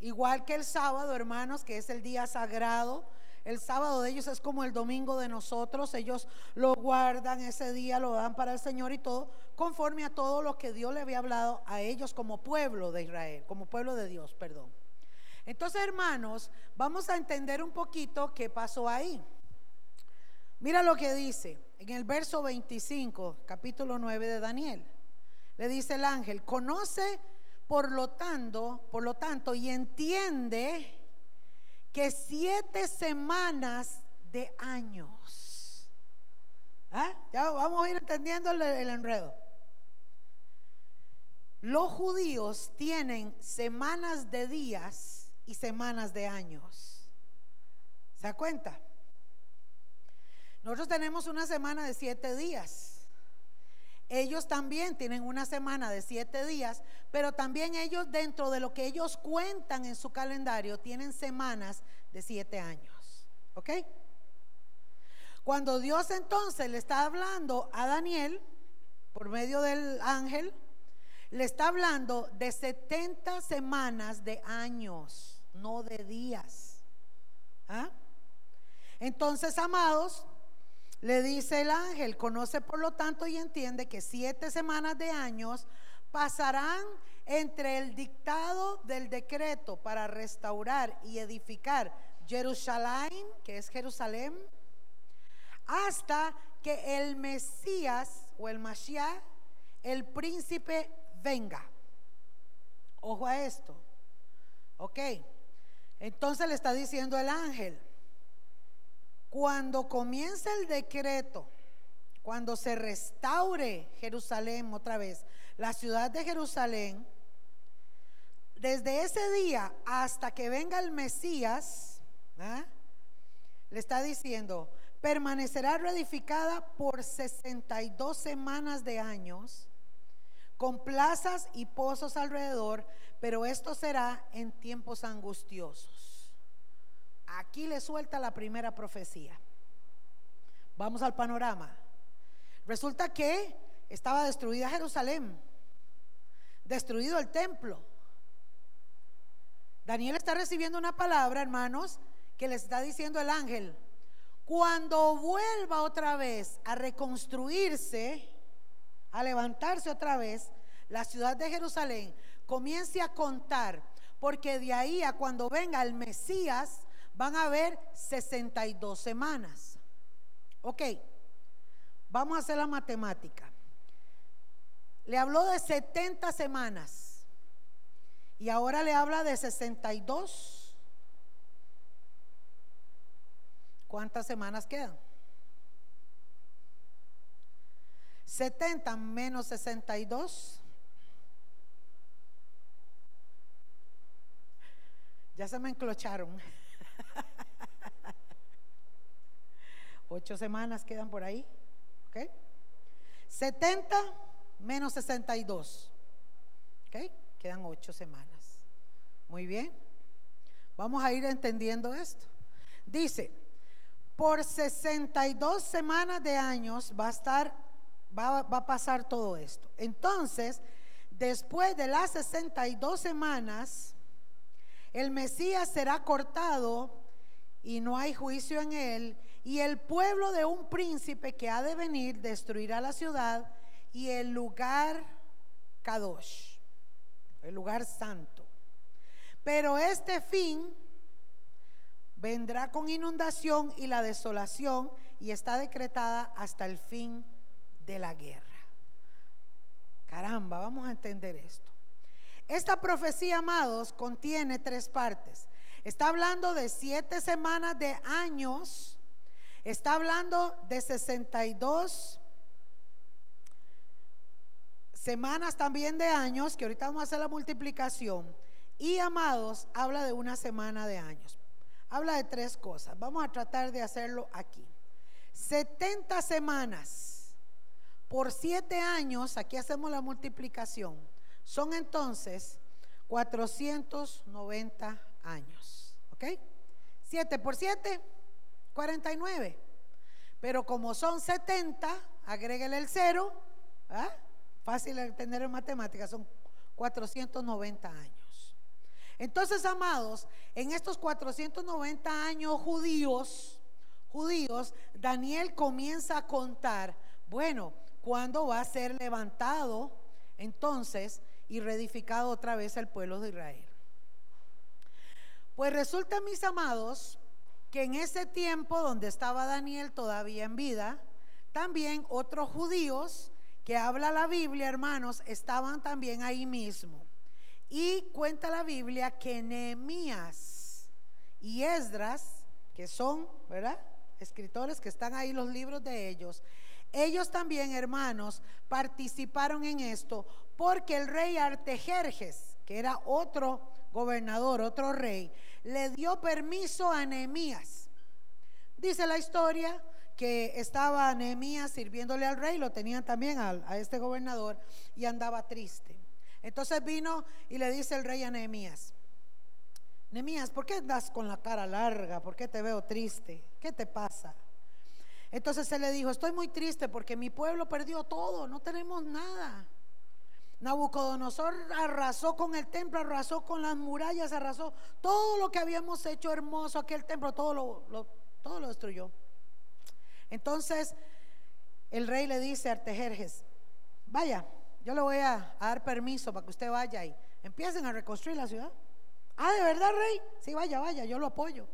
igual que el sábado, hermanos, que es el día sagrado el sábado de ellos es como el domingo de nosotros. Ellos lo guardan ese día, lo dan para el Señor y todo, conforme a todo lo que Dios le había hablado a ellos como pueblo de Israel, como pueblo de Dios, perdón. Entonces, hermanos, vamos a entender un poquito qué pasó ahí. Mira lo que dice en el verso 25, capítulo 9 de Daniel. Le dice el ángel, conoce por lo tanto, por lo tanto, y entiende que siete semanas de años. ¿Ah? Ya vamos a ir entendiendo el, el enredo. Los judíos tienen semanas de días y semanas de años. ¿Se da cuenta? Nosotros tenemos una semana de siete días. Ellos también tienen una semana de siete días, pero también ellos dentro de lo que ellos cuentan en su calendario tienen semanas de siete años. ¿Ok? Cuando Dios entonces le está hablando a Daniel, por medio del ángel, le está hablando de 70 semanas de años, no de días. ¿Ah? Entonces, amados, le dice el ángel, conoce por lo tanto y entiende que siete semanas de años pasarán entre el dictado del decreto para restaurar y edificar Jerusalén, que es Jerusalén, hasta que el Mesías o el Mashiach, el príncipe, venga. Ojo a esto. Ok. Entonces le está diciendo el ángel, cuando comience el decreto, cuando se restaure Jerusalén otra vez, la ciudad de Jerusalén, desde ese día hasta que venga el Mesías, ¿ah? le está diciendo, permanecerá reedificada por 62 semanas de años, con plazas y pozos alrededor, pero esto será en tiempos angustiosos. Aquí le suelta la primera profecía. Vamos al panorama. Resulta que estaba destruida Jerusalén, destruido el templo. Daniel está recibiendo una palabra, hermanos, que le está diciendo el ángel. Cuando vuelva otra vez a reconstruirse, a levantarse otra vez, la ciudad de Jerusalén comience a contar, porque de ahí a cuando venga el Mesías, van a haber 62 semanas. Ok, vamos a hacer la matemática. Le habló de 70 semanas y ahora le habla de 62. ¿Cuántas semanas quedan? 70 menos 62. Ya se me enclocharon. Ocho semanas quedan por ahí. ¿Ok? 70 menos 62. ¿Ok? Quedan ocho semanas. Muy bien. Vamos a ir entendiendo esto. Dice, por 62 semanas de años va a estar, va, va a pasar todo esto. Entonces, después de las 62 semanas, el Mesías será cortado y no hay juicio en él, y el pueblo de un príncipe que ha de venir destruirá la ciudad y el lugar Kadosh, el lugar santo. Pero este fin vendrá con inundación y la desolación y está decretada hasta el fin de la guerra. Caramba, vamos a entender esto. Esta profecía, amados, contiene tres partes. Está hablando de siete semanas de años. Está hablando de 62 Semanas también de años, que ahorita vamos a hacer la multiplicación. Y amados, habla de una semana de años. Habla de tres cosas. Vamos a tratar de hacerlo aquí. 70 semanas por 7 años, aquí hacemos la multiplicación. Son entonces 490 años. ¿Ok? 7 por 7, 49. Pero como son 70, agréguele el cero. ¿ah? Fácil de entender en matemáticas, son 490 años. Entonces, amados, en estos 490 años judíos, judíos, Daniel comienza a contar, bueno, ¿cuándo va a ser levantado entonces y reedificado otra vez el pueblo de Israel? Pues resulta, mis amados, que en ese tiempo donde estaba Daniel todavía en vida, también otros judíos que habla la Biblia, hermanos, estaban también ahí mismo. Y cuenta la Biblia que Nehemías y Esdras, que son, ¿verdad? Escritores que están ahí los libros de ellos, ellos también, hermanos, participaron en esto porque el rey Artejerjes, que era otro gobernador, otro rey, le dio permiso a Nehemías. Dice la historia que estaba Nehemías sirviéndole al rey, lo tenían también a, a este gobernador y andaba triste. Entonces vino y le dice el rey a Nehemías, Nehemías, ¿por qué andas con la cara larga? ¿Por qué te veo triste? ¿Qué te pasa? Entonces él le dijo, estoy muy triste porque mi pueblo perdió todo, no tenemos nada. Nabucodonosor arrasó con el templo, arrasó con las murallas, arrasó todo lo que habíamos hecho hermoso, aquel templo, todo lo, todo lo destruyó. Entonces el rey le dice a Artejerjes, vaya, yo le voy a, dar permiso para que usted vaya y empiecen a reconstruir la ciudad. Ah, ¿de verdad, rey? Sí, vaya, vaya, yo lo apoyo.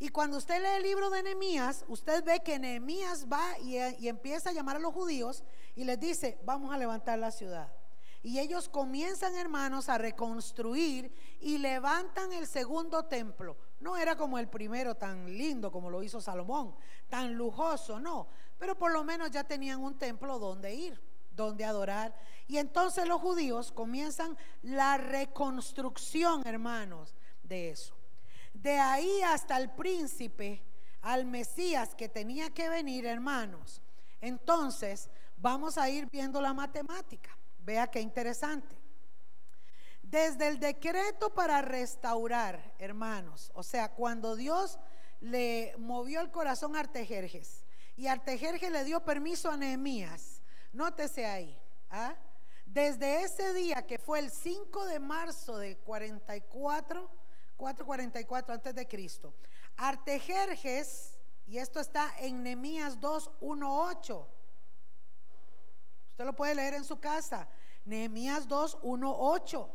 Y cuando usted lee el libro de Nehemías, usted ve que Nehemías va y, y, empieza a llamar a los judíos y les dice, vamos a levantar la ciudad. Y ellos comienzan, hermanos, a reconstruir y levantan el segundo templo. No era como el primero tan lindo como lo hizo Salomón, tan lujoso, no. Pero por lo menos ya tenían un templo donde ir donde adorar. Y entonces los judíos comienzan la reconstrucción, hermanos, de eso. De ahí hasta el príncipe, al Mesías que tenía que venir, hermanos. Entonces, vamos a ir viendo la matemática. Vea qué interesante. Desde el decreto para restaurar, hermanos, o sea, cuando Dios le movió el corazón a Artejerjes y Artejerjes le dio permiso a Nehemías Nótese ahí. ¿ah? Desde ese día que fue el 5 de marzo de 44, 444 antes de Cristo, Artejerjes, y esto está en Nehemías 2, 1, 8. Usted lo puede leer en su casa. Nehemías 2, 1, 8.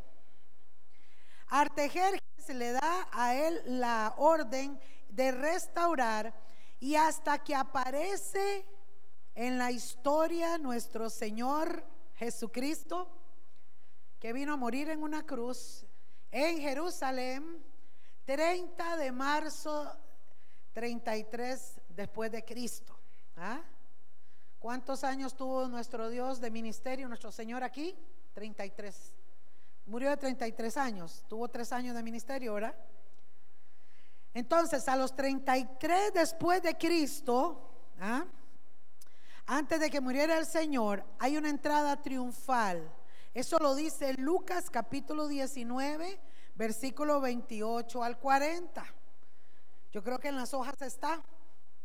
Artejerjes le da a él la orden de restaurar y hasta que aparece en la historia nuestro Señor Jesucristo, que vino a morir en una cruz en Jerusalén, 30 de marzo 33 después de Cristo. ¿Ah? ¿Cuántos años tuvo nuestro Dios de ministerio, nuestro Señor aquí? 33. Murió de 33 años, tuvo tres años de ministerio, ¿verdad? Entonces, a los 33 después de Cristo, ¿ah? antes de que muriera el Señor, hay una entrada triunfal. Eso lo dice Lucas capítulo 19, versículo 28 al 40. Yo creo que en las hojas está.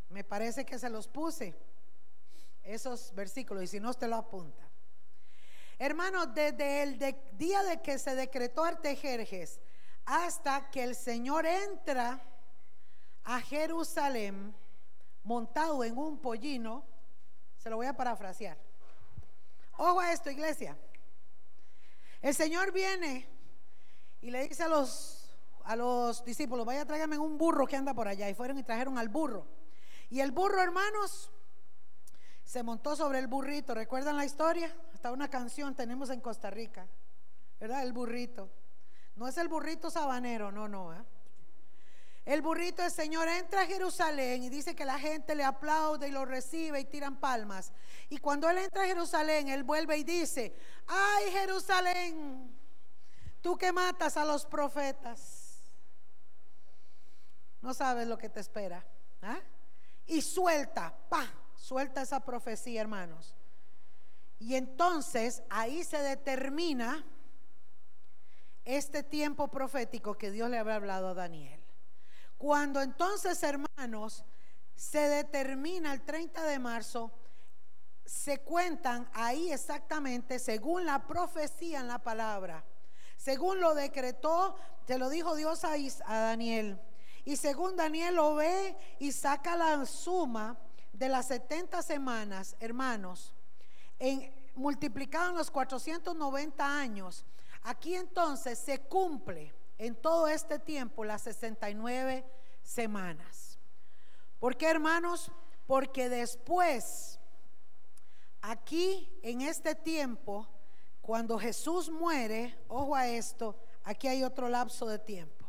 Me parece que se los puse. Esos versículos. Y si no, usted lo apunta. Hermano, desde el día de que se decretó Artejerjes hasta que el Señor entra a Jerusalén montado en un pollino, se lo voy a parafrasear. Ojo a esto, iglesia. El Señor viene y le dice a los, a los discípulos, vaya tráigame un burro que anda por allá. Y fueron y trajeron al burro. Y el burro, hermanos, se montó sobre el burrito. ¿Recuerdan la historia? Hasta una canción tenemos en Costa Rica. ¿Verdad? El burrito. No es el burrito sabanero, no, no. ¿eh? El burrito del Señor entra a Jerusalén y dice que la gente le aplaude y lo recibe y tiran palmas. Y cuando él entra a Jerusalén, él vuelve y dice, ay Jerusalén, tú que matas a los profetas, no sabes lo que te espera. ¿ah? Y suelta, pa, suelta esa profecía, hermanos. Y entonces ahí se determina este tiempo profético que Dios le había hablado a Daniel. Cuando entonces, hermanos, se determina el 30 de marzo, se cuentan ahí exactamente, según la profecía en la palabra, según lo decretó, te lo dijo Dios a Daniel. Y según Daniel lo ve y saca la suma de las 70 semanas, hermanos, en, multiplicado en los 490 años, aquí entonces se cumple en todo este tiempo las 69 semanas. ¿Por qué, hermanos? Porque después, aquí en este tiempo, cuando Jesús muere, ojo a esto, aquí hay otro lapso de tiempo.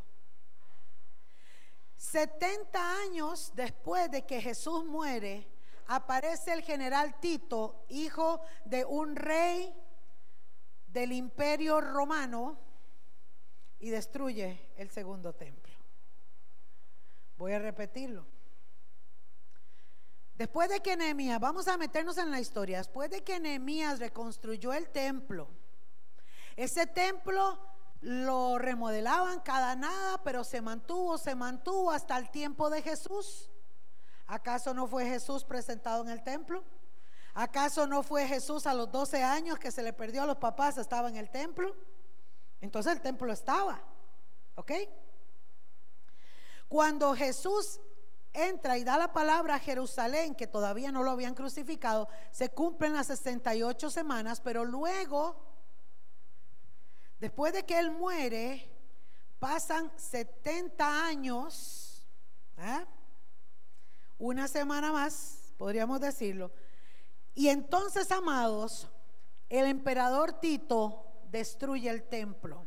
70 años después de que Jesús muere, aparece el general Tito, hijo de un rey del imperio romano, y destruye el segundo templo. Voy a repetirlo. Después de que Nehemías, vamos a meternos en la historia, después de que Nehemías reconstruyó el templo, ese templo lo remodelaban cada nada, pero se mantuvo, se mantuvo hasta el tiempo de Jesús. ¿Acaso no fue Jesús presentado en el templo? ¿Acaso no fue Jesús a los 12 años que se le perdió a los papás, estaba en el templo? Entonces el templo estaba. ¿Ok? Cuando Jesús entra y da la palabra a Jerusalén, que todavía no lo habían crucificado, se cumplen las 68 semanas, pero luego, después de que Él muere, pasan 70 años, ¿eh? una semana más, podríamos decirlo, y entonces, amados, el emperador Tito destruye el templo.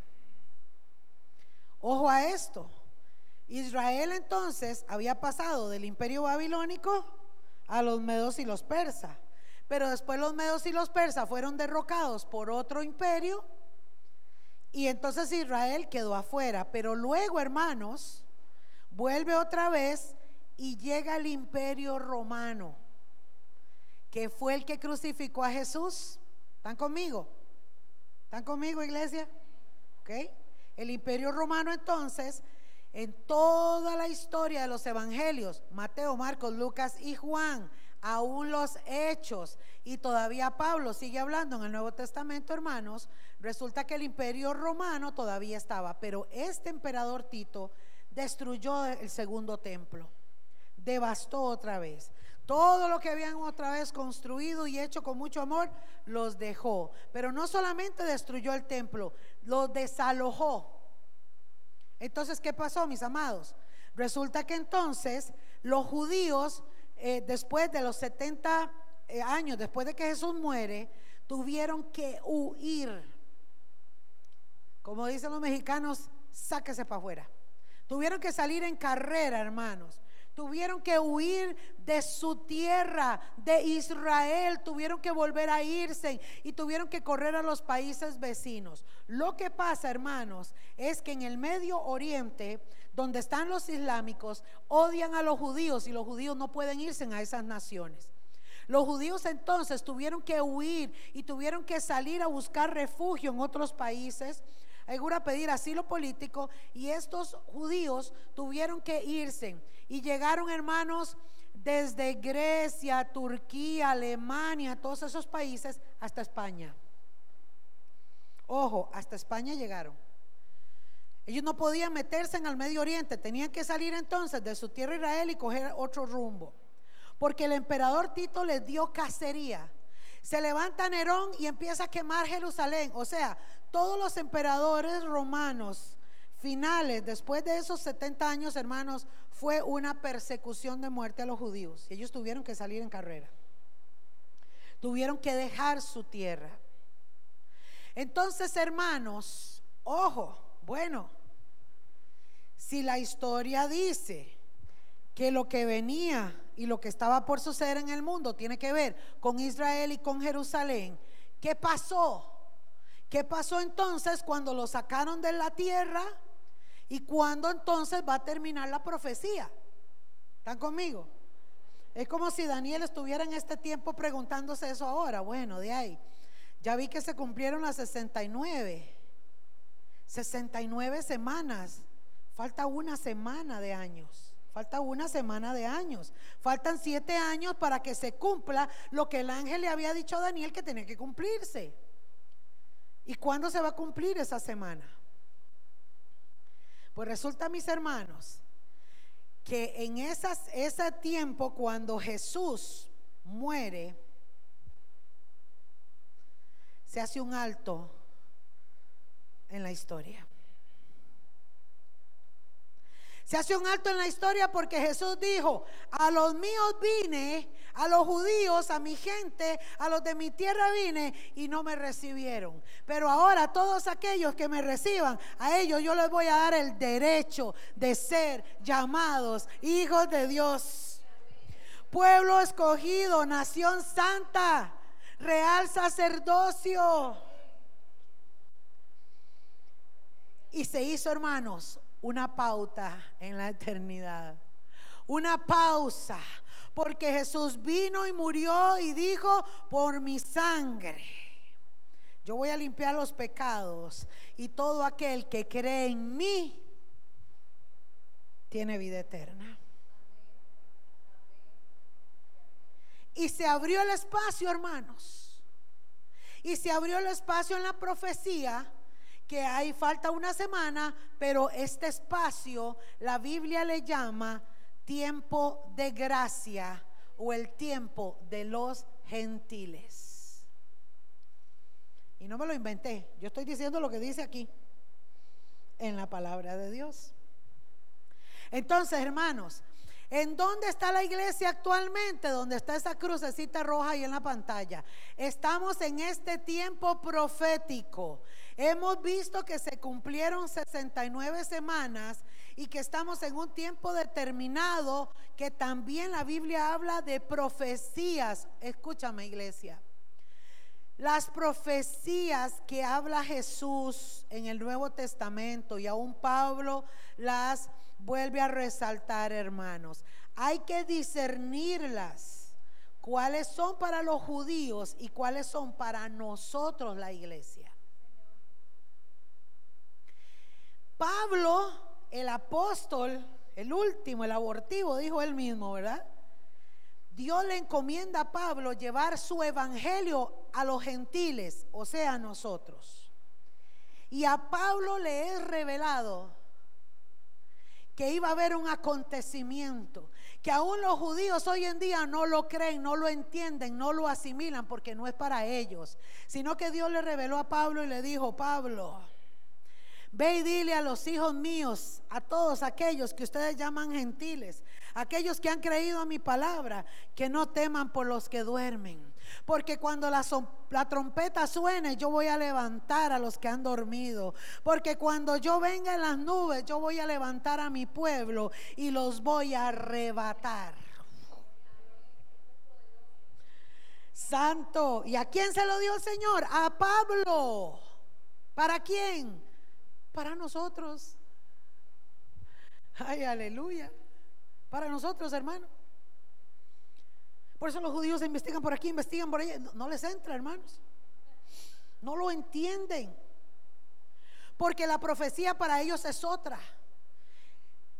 Ojo a esto. Israel entonces había pasado del imperio babilónico a los medos y los persas. Pero después los medos y los persas fueron derrocados por otro imperio y entonces Israel quedó afuera. Pero luego, hermanos, vuelve otra vez y llega el imperio romano, que fue el que crucificó a Jesús. ¿Están conmigo? ¿Están conmigo, iglesia? ¿Ok? El imperio romano entonces, en toda la historia de los evangelios, Mateo, Marcos, Lucas y Juan, aún los hechos, y todavía Pablo sigue hablando en el Nuevo Testamento, hermanos, resulta que el imperio romano todavía estaba, pero este emperador Tito destruyó el segundo templo, devastó otra vez. Todo lo que habían otra vez construido y hecho con mucho amor, los dejó. Pero no solamente destruyó el templo, lo desalojó. Entonces, ¿qué pasó, mis amados? Resulta que entonces los judíos, eh, después de los 70 eh, años, después de que Jesús muere, tuvieron que huir. Como dicen los mexicanos, sáquese para afuera. Tuvieron que salir en carrera, hermanos. Tuvieron que huir de su tierra, de Israel. Tuvieron que volver a irse y tuvieron que correr a los países vecinos. Lo que pasa, hermanos, es que en el Medio Oriente, donde están los islámicos, odian a los judíos y los judíos no pueden irse a esas naciones. Los judíos entonces tuvieron que huir y tuvieron que salir a buscar refugio en otros países a pedir asilo político y estos judíos tuvieron que irse y llegaron hermanos desde Grecia, Turquía, Alemania, todos esos países hasta España. Ojo, hasta España llegaron. Ellos no podían meterse en el Medio Oriente, tenían que salir entonces de su tierra Israel y coger otro rumbo. Porque el emperador Tito les dio cacería. Se levanta Nerón y empieza a quemar Jerusalén. O sea, todos los emperadores romanos finales, después de esos 70 años, hermanos, fue una persecución de muerte a los judíos. Y ellos tuvieron que salir en carrera. Tuvieron que dejar su tierra. Entonces, hermanos, ojo, bueno, si la historia dice que lo que venía y lo que estaba por suceder en el mundo tiene que ver con Israel y con Jerusalén, ¿qué pasó? ¿Qué pasó entonces cuando lo sacaron de la tierra? ¿Y cuándo entonces va a terminar la profecía? ¿Están conmigo? Es como si Daniel estuviera en este tiempo preguntándose eso ahora. Bueno, de ahí. Ya vi que se cumplieron las 69. 69 semanas. Falta una semana de años. Falta una semana de años. Faltan siete años para que se cumpla lo que el ángel le había dicho a Daniel que tenía que cumplirse. ¿Y cuándo se va a cumplir esa semana? Pues resulta, mis hermanos, que en esas, ese tiempo cuando Jesús muere, se hace un alto en la historia. Se hace un alto en la historia porque Jesús dijo, a los míos vine, a los judíos, a mi gente, a los de mi tierra vine y no me recibieron. Pero ahora todos aquellos que me reciban, a ellos yo les voy a dar el derecho de ser llamados hijos de Dios. Pueblo escogido, nación santa, real sacerdocio. Y se hizo, hermanos, una pauta en la eternidad. Una pausa. Porque Jesús vino y murió y dijo, por mi sangre. Yo voy a limpiar los pecados y todo aquel que cree en mí tiene vida eterna. Y se abrió el espacio, hermanos. Y se abrió el espacio en la profecía que hay falta una semana, pero este espacio la Biblia le llama tiempo de gracia o el tiempo de los gentiles. Y no me lo inventé, yo estoy diciendo lo que dice aquí en la palabra de Dios. Entonces, hermanos, ¿En dónde está la iglesia actualmente? Donde está esa crucecita roja ahí en la pantalla. Estamos en este tiempo profético. Hemos visto que se cumplieron 69 semanas y que estamos en un tiempo determinado que también la Biblia habla de profecías. Escúchame iglesia. Las profecías que habla Jesús en el Nuevo Testamento y aún Pablo las vuelve a resaltar, hermanos. Hay que discernirlas. ¿Cuáles son para los judíos y cuáles son para nosotros la iglesia? Pablo, el apóstol, el último, el abortivo, dijo él mismo, ¿verdad? Dios le encomienda a Pablo llevar su evangelio a los gentiles, o sea, a nosotros. Y a Pablo le es revelado que iba a haber un acontecimiento, que aún los judíos hoy en día no lo creen, no lo entienden, no lo asimilan porque no es para ellos, sino que Dios le reveló a Pablo y le dijo, Pablo, Ve y dile a los hijos míos, a todos aquellos que ustedes llaman gentiles, aquellos que han creído a mi palabra, que no teman por los que duermen. Porque cuando la, la, trompeta suene, yo voy a levantar a los que han dormido. Porque cuando yo venga en las nubes, yo voy a levantar a mi pueblo y los voy a arrebatar. Santo. ¿Y a quién se lo dio el Señor? A Pablo. ¿Para quién? Para nosotros. Ay, aleluya. Para nosotros, hermano. Por eso los judíos investigan por aquí, investigan por allá. No, les entra, hermanos. No lo entienden. Porque la profecía para ellos es otra.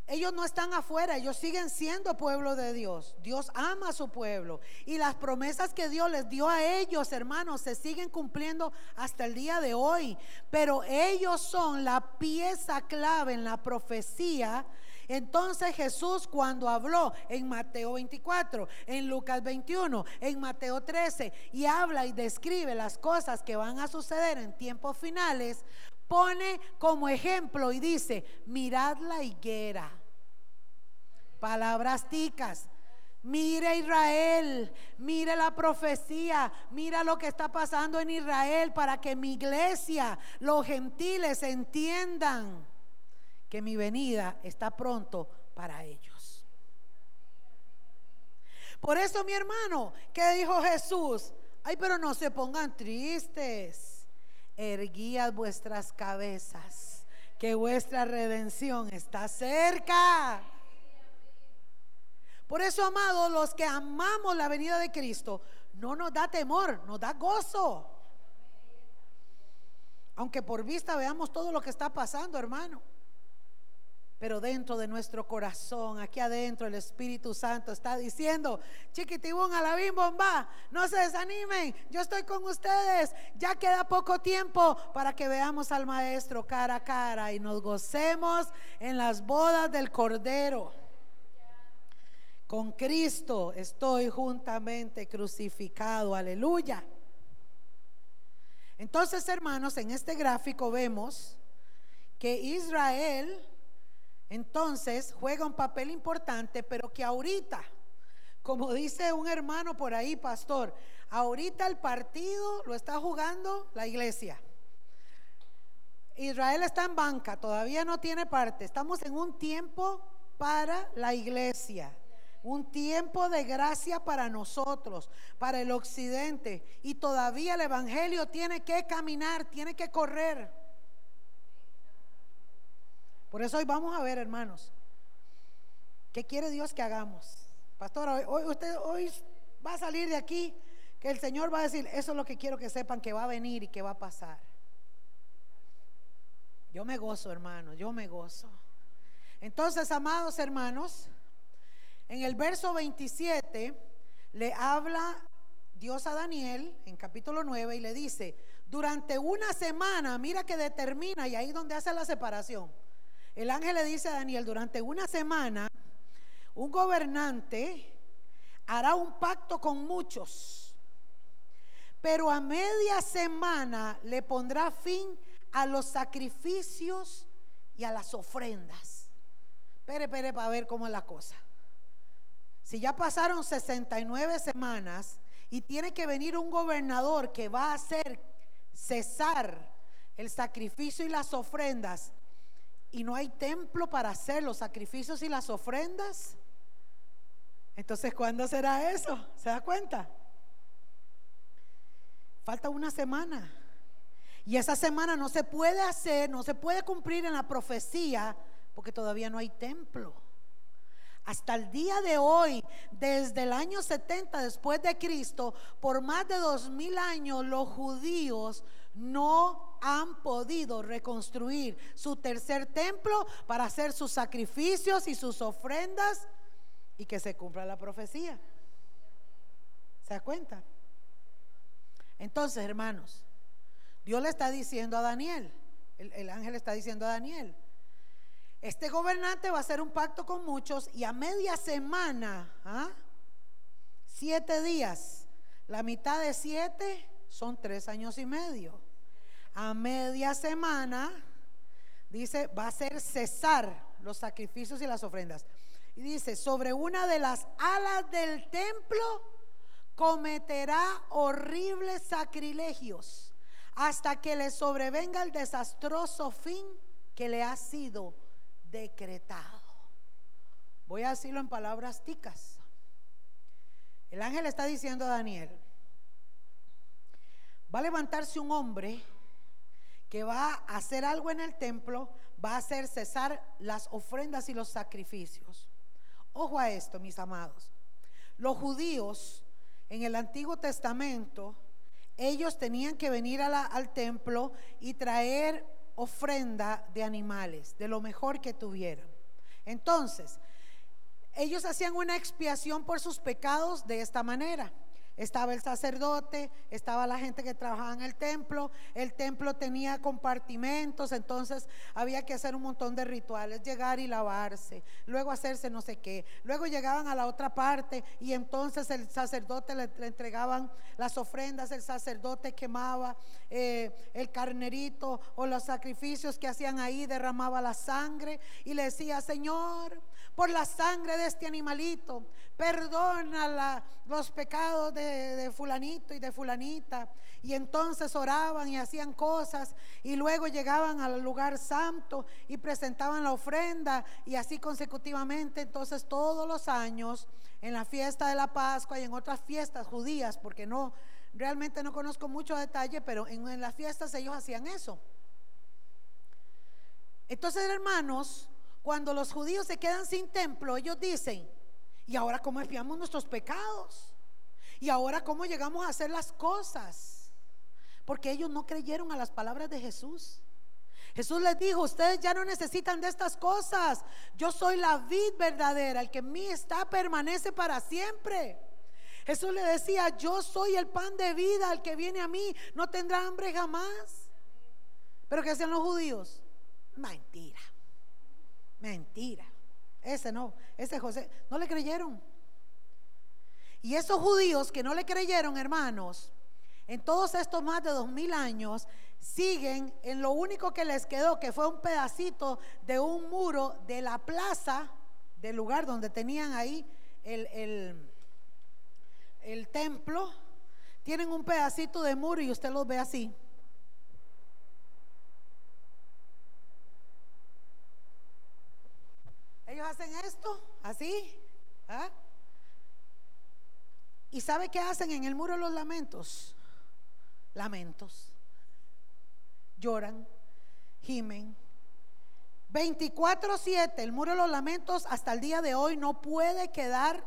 Ellos no están afuera, ellos siguen siendo pueblo de Dios. Dios ama a su pueblo. Y las promesas que Dios les dio a ellos, hermanos, se siguen cumpliendo hasta el día de hoy. Pero ellos son la pieza clave en la profecía. Entonces Jesús cuando habló en Mateo 24, en Lucas 21, en Mateo 13, y habla y describe las cosas que van a suceder en tiempos finales, pone como ejemplo y dice, mirad la higuera. Palabras ticas. Mire Israel, mire la profecía, mira lo que está pasando en Israel para que mi iglesia, los gentiles entiendan que mi venida está pronto para ellos. Por eso, mi hermano, ¿qué dijo Jesús? Ay, pero no se pongan tristes. Erguíad vuestras cabezas, que vuestra redención está cerca. Por eso, amados, los que amamos la venida de Cristo, no nos da temor, nos da gozo. Aunque por vista veamos todo lo que está pasando, hermano. Pero dentro de nuestro corazón, aquí adentro, el Espíritu Santo está diciendo, chiquitibón, alabín, bomba, no se desanimen, yo estoy con ustedes, ya queda poco tiempo para que veamos al Maestro cara a cara y nos gocemos en las bodas del Cordero. Con Cristo estoy juntamente crucificado, aleluya. Entonces, hermanos, en este gráfico vemos que Israel entonces juega un papel importante, pero que ahorita, como dice un hermano por ahí, pastor, ahorita el partido lo está jugando la iglesia. Israel está en banca, todavía no tiene parte. Estamos en un tiempo para la iglesia un tiempo de gracia para nosotros, para el occidente. Y todavía el Evangelio tiene que caminar, tiene que correr. Por eso hoy vamos a ver, hermanos, ¿qué quiere Dios que hagamos? Pastor, hoy, usted hoy va a salir de aquí que el Señor va a decir, eso es lo que quiero que sepan que va a venir y que va a pasar. Yo me gozo, hermanos, yo me gozo. Entonces, amados hermanos, en el verso 27 le habla Dios a Daniel en capítulo 9 y le dice, durante una semana, mira que determina, y ahí donde hace la separación, el ángel le dice a Daniel, durante una semana, un gobernante hará un pacto con muchos, pero a media semana le pondrá fin a los sacrificios y a las ofrendas. Espere, espere para ver cómo es la cosa. Si ya pasaron 69 semanas y tiene que venir un gobernador que va a hacer cesar el sacrificio y las ofrendas y no hay templo para hacer los sacrificios y las ofrendas, entonces ¿cuándo será eso? ¿Se da cuenta? Falta una semana. Y esa semana no se puede hacer, no se puede cumplir en la profecía porque todavía no hay templo. Hasta el día de hoy, desde el año 70 después de Cristo, por más de dos mil años, los judíos no han podido reconstruir su tercer templo para hacer sus sacrificios y sus ofrendas y que se cumpla la profecía. ¿Se da cuenta? Entonces, hermanos, Dios le está diciendo a Daniel, el, el ángel está diciendo a Daniel, este gobernante va a hacer un pacto con muchos y a media semana, ¿ah? siete días, la mitad de siete son tres años y medio. A media semana, dice, va a hacer cesar los sacrificios y las ofrendas. Y dice, sobre una de las alas del templo cometerá horribles sacrilegios hasta que le sobrevenga el desastroso fin que le ha sido decretado. Voy a decirlo en palabras ticas. El ángel está diciendo a Daniel, va a levantarse un hombre que va a hacer algo en el templo, va a hacer cesar las ofrendas y los sacrificios. Ojo a esto, mis amados. Los judíos en el Antiguo Testamento, ellos tenían que venir al templo y traer ofrenda de animales, de lo mejor que tuvieran. Entonces, ellos hacían una expiación por sus pecados de esta manera. Estaba el sacerdote, estaba la gente que trabajaba en el templo, el templo tenía compartimentos, entonces había que hacer un montón de rituales, llegar y lavarse, luego hacerse no sé qué, luego llegaban a la otra parte y entonces el sacerdote le, entregaban las ofrendas, el sacerdote quemaba eh, el carnerito o los sacrificios que hacían ahí, derramaba la sangre y le decía, Señor, por la sangre de este animalito, perdona los pecados de de, fulanito y de fulanita. Y entonces oraban y hacían cosas y luego llegaban al lugar santo y presentaban la ofrenda y así consecutivamente. Entonces todos los años en la fiesta de la Pascua y en otras fiestas judías, porque no, realmente no conozco mucho detalle, pero en, en las fiestas ellos hacían eso. Entonces, hermanos, cuando los judíos se quedan sin templo, ellos dicen, ¿y ahora cómo expiamos nuestros pecados? ¿Y ahora cómo llegamos a hacer las cosas? Porque ellos no creyeron a las palabras de Jesús. Jesús les dijo, ustedes ya no necesitan de estas cosas. Yo soy la vid verdadera, el que en mí está permanece para siempre. Jesús le decía, yo soy el pan de vida, el que viene a mí no tendrá hambre jamás. Pero ¿qué hacían los judíos? Mentira. Mentira. Ese no, ese José, no le creyeron. Y esos judíos que no le creyeron, hermanos, en todos estos más de dos mil años, siguen en lo único que les quedó, que fue un pedacito de un muro de la plaza, del lugar donde tenían ahí el, el, templo. Tienen un pedacito de muro y usted los ve así. Ellos hacen esto, así. ¿ah? ¿Y sabe qué hacen en el muro los lamentos? Lamentos. Lloran, gimen. 24-7, el muro de los lamentos hasta el día de hoy no puede quedar,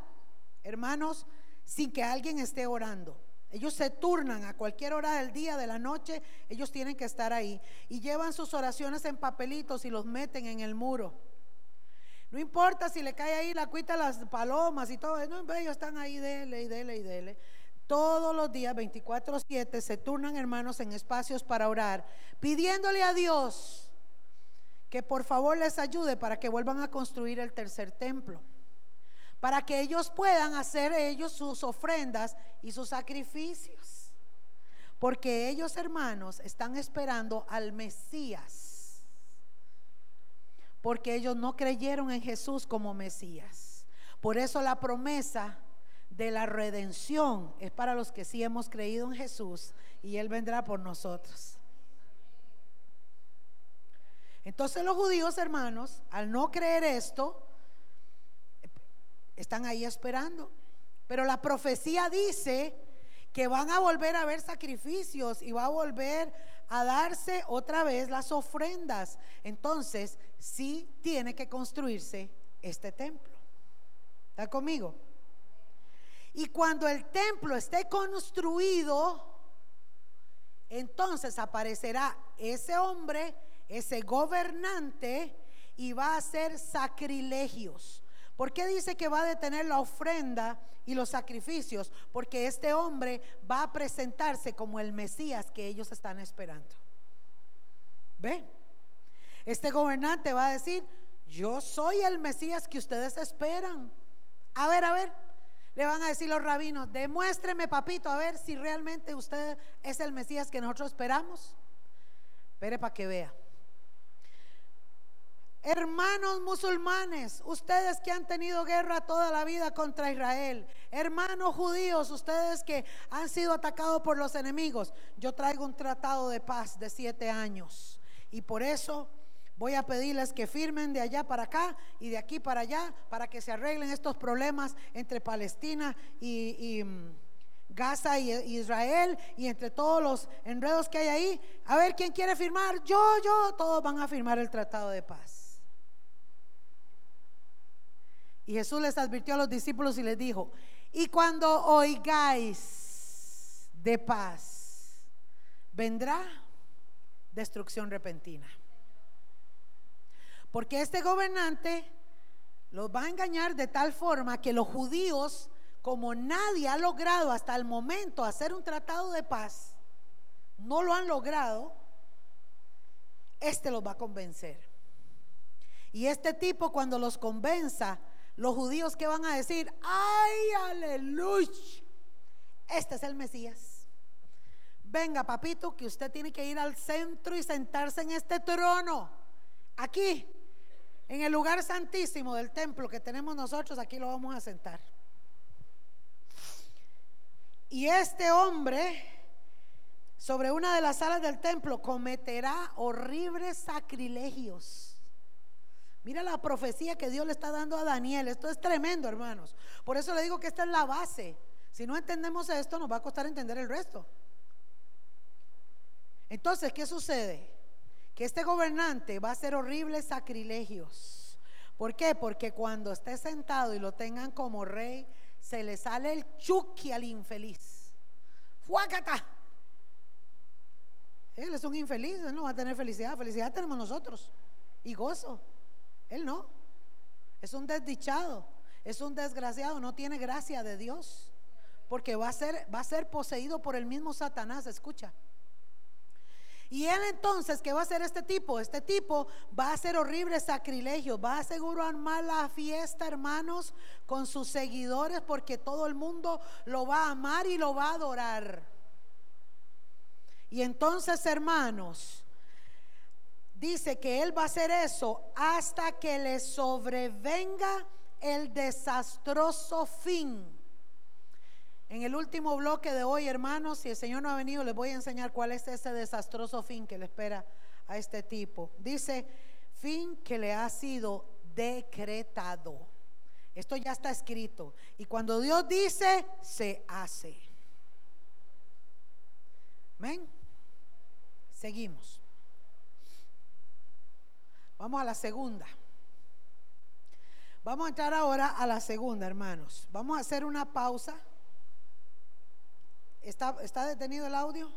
hermanos, sin que alguien esté orando. Ellos se turnan a cualquier hora del día, de la noche, ellos tienen que estar ahí. Y llevan sus oraciones en papelitos y los meten en el muro. No importa si le cae ahí la cuita a las palomas y todo, no, ellos están ahí, dele y dele y dele. Todos los días, 24-7, se turnan hermanos en espacios para orar, pidiéndole a Dios que por favor les ayude para que vuelvan a construir el tercer templo, para que ellos puedan hacer ellos sus ofrendas y sus sacrificios, porque ellos hermanos están esperando al Mesías porque ellos no creyeron en Jesús como Mesías. Por eso la promesa de la redención es para los que sí hemos creído en Jesús y Él vendrá por nosotros. Entonces los judíos, hermanos, al no creer esto, están ahí esperando. Pero la profecía dice que van a volver a ver sacrificios y va a volver a darse otra vez las ofrendas. Entonces, sí tiene que construirse este templo. ¿Está conmigo? Y cuando el templo esté construido, entonces aparecerá ese hombre, ese gobernante, y va a hacer sacrilegios. ¿Por qué dice que va a detener la ofrenda y los sacrificios? Porque este hombre va a presentarse como el Mesías que ellos están esperando. ¿Ve? Este gobernante va a decir, yo soy el Mesías que ustedes esperan. A ver, a ver, le van a decir los rabinos, demuéstreme papito, a ver si realmente usted es el Mesías que nosotros esperamos. Espere para que vea. Hermanos musulmanes, ustedes que han tenido guerra toda la vida contra Israel, hermanos judíos, ustedes que han sido atacados por los enemigos, yo traigo un tratado de paz de siete años y por eso Voy a pedirles que firmen de allá para acá y de aquí para allá para que se arreglen estos problemas entre Palestina y, mm, Gaza y Israel y entre todos los enredos que hay ahí. A ver quién quiere firmar. Yo, yo, todos van a firmar el tratado de paz. Y Jesús les advirtió a los discípulos y les dijo, y cuando oigáis de paz, vendrá destrucción repentina. Porque este gobernante los va a engañar de tal forma que los judíos, como nadie ha logrado hasta el momento hacer un tratado de paz, no lo han logrado, este los va a convencer. Y este tipo cuando los convenza, los judíos que van a decir, ay, aleluya, este es el Mesías. Venga, papito, que usted tiene que ir al centro y sentarse en este trono. Aquí, en el lugar santísimo del templo que tenemos nosotros, aquí lo vamos a sentar. Y este hombre sobre una de las salas del templo cometerá horribles sacrilegios. Mira la profecía que Dios le está dando a Daniel. Esto es tremendo, hermanos. Por eso le digo que esta es la base. Si no entendemos esto, nos va a costar entender el resto. Entonces, ¿qué sucede? Que este gobernante va a hacer horribles sacrilegios. ¿Por qué? Porque cuando esté sentado y lo tengan como rey, se le sale el chuki al infeliz. ¡Fuácata! Él es un infeliz, él no va a tener felicidad. Felicidad tenemos nosotros y gozo. Él no. Es un desdichado, es un desgraciado, no tiene gracia de Dios. Porque va a ser, va a ser poseído por el mismo Satanás, escucha. Y él entonces, ¿qué va a hacer este tipo? Este tipo va a hacer horribles sacrilegios, va a asegurar mal la fiesta, hermanos, con sus seguidores, porque todo el mundo lo va a amar y lo va a adorar. Y entonces, hermanos, dice que él va a hacer eso hasta que le sobrevenga el desastroso fin. En el último bloque de hoy, hermanos, si el Señor no ha venido, les voy a enseñar cuál es ese desastroso fin que le espera a este tipo. Dice, fin que le ha sido decretado. Esto ya está escrito. Y cuando Dios dice, se hace. Amén. Seguimos. Vamos a la segunda. Vamos a entrar ahora a la segunda, hermanos. Vamos a hacer una pausa. ¿Está, está detenido el audio?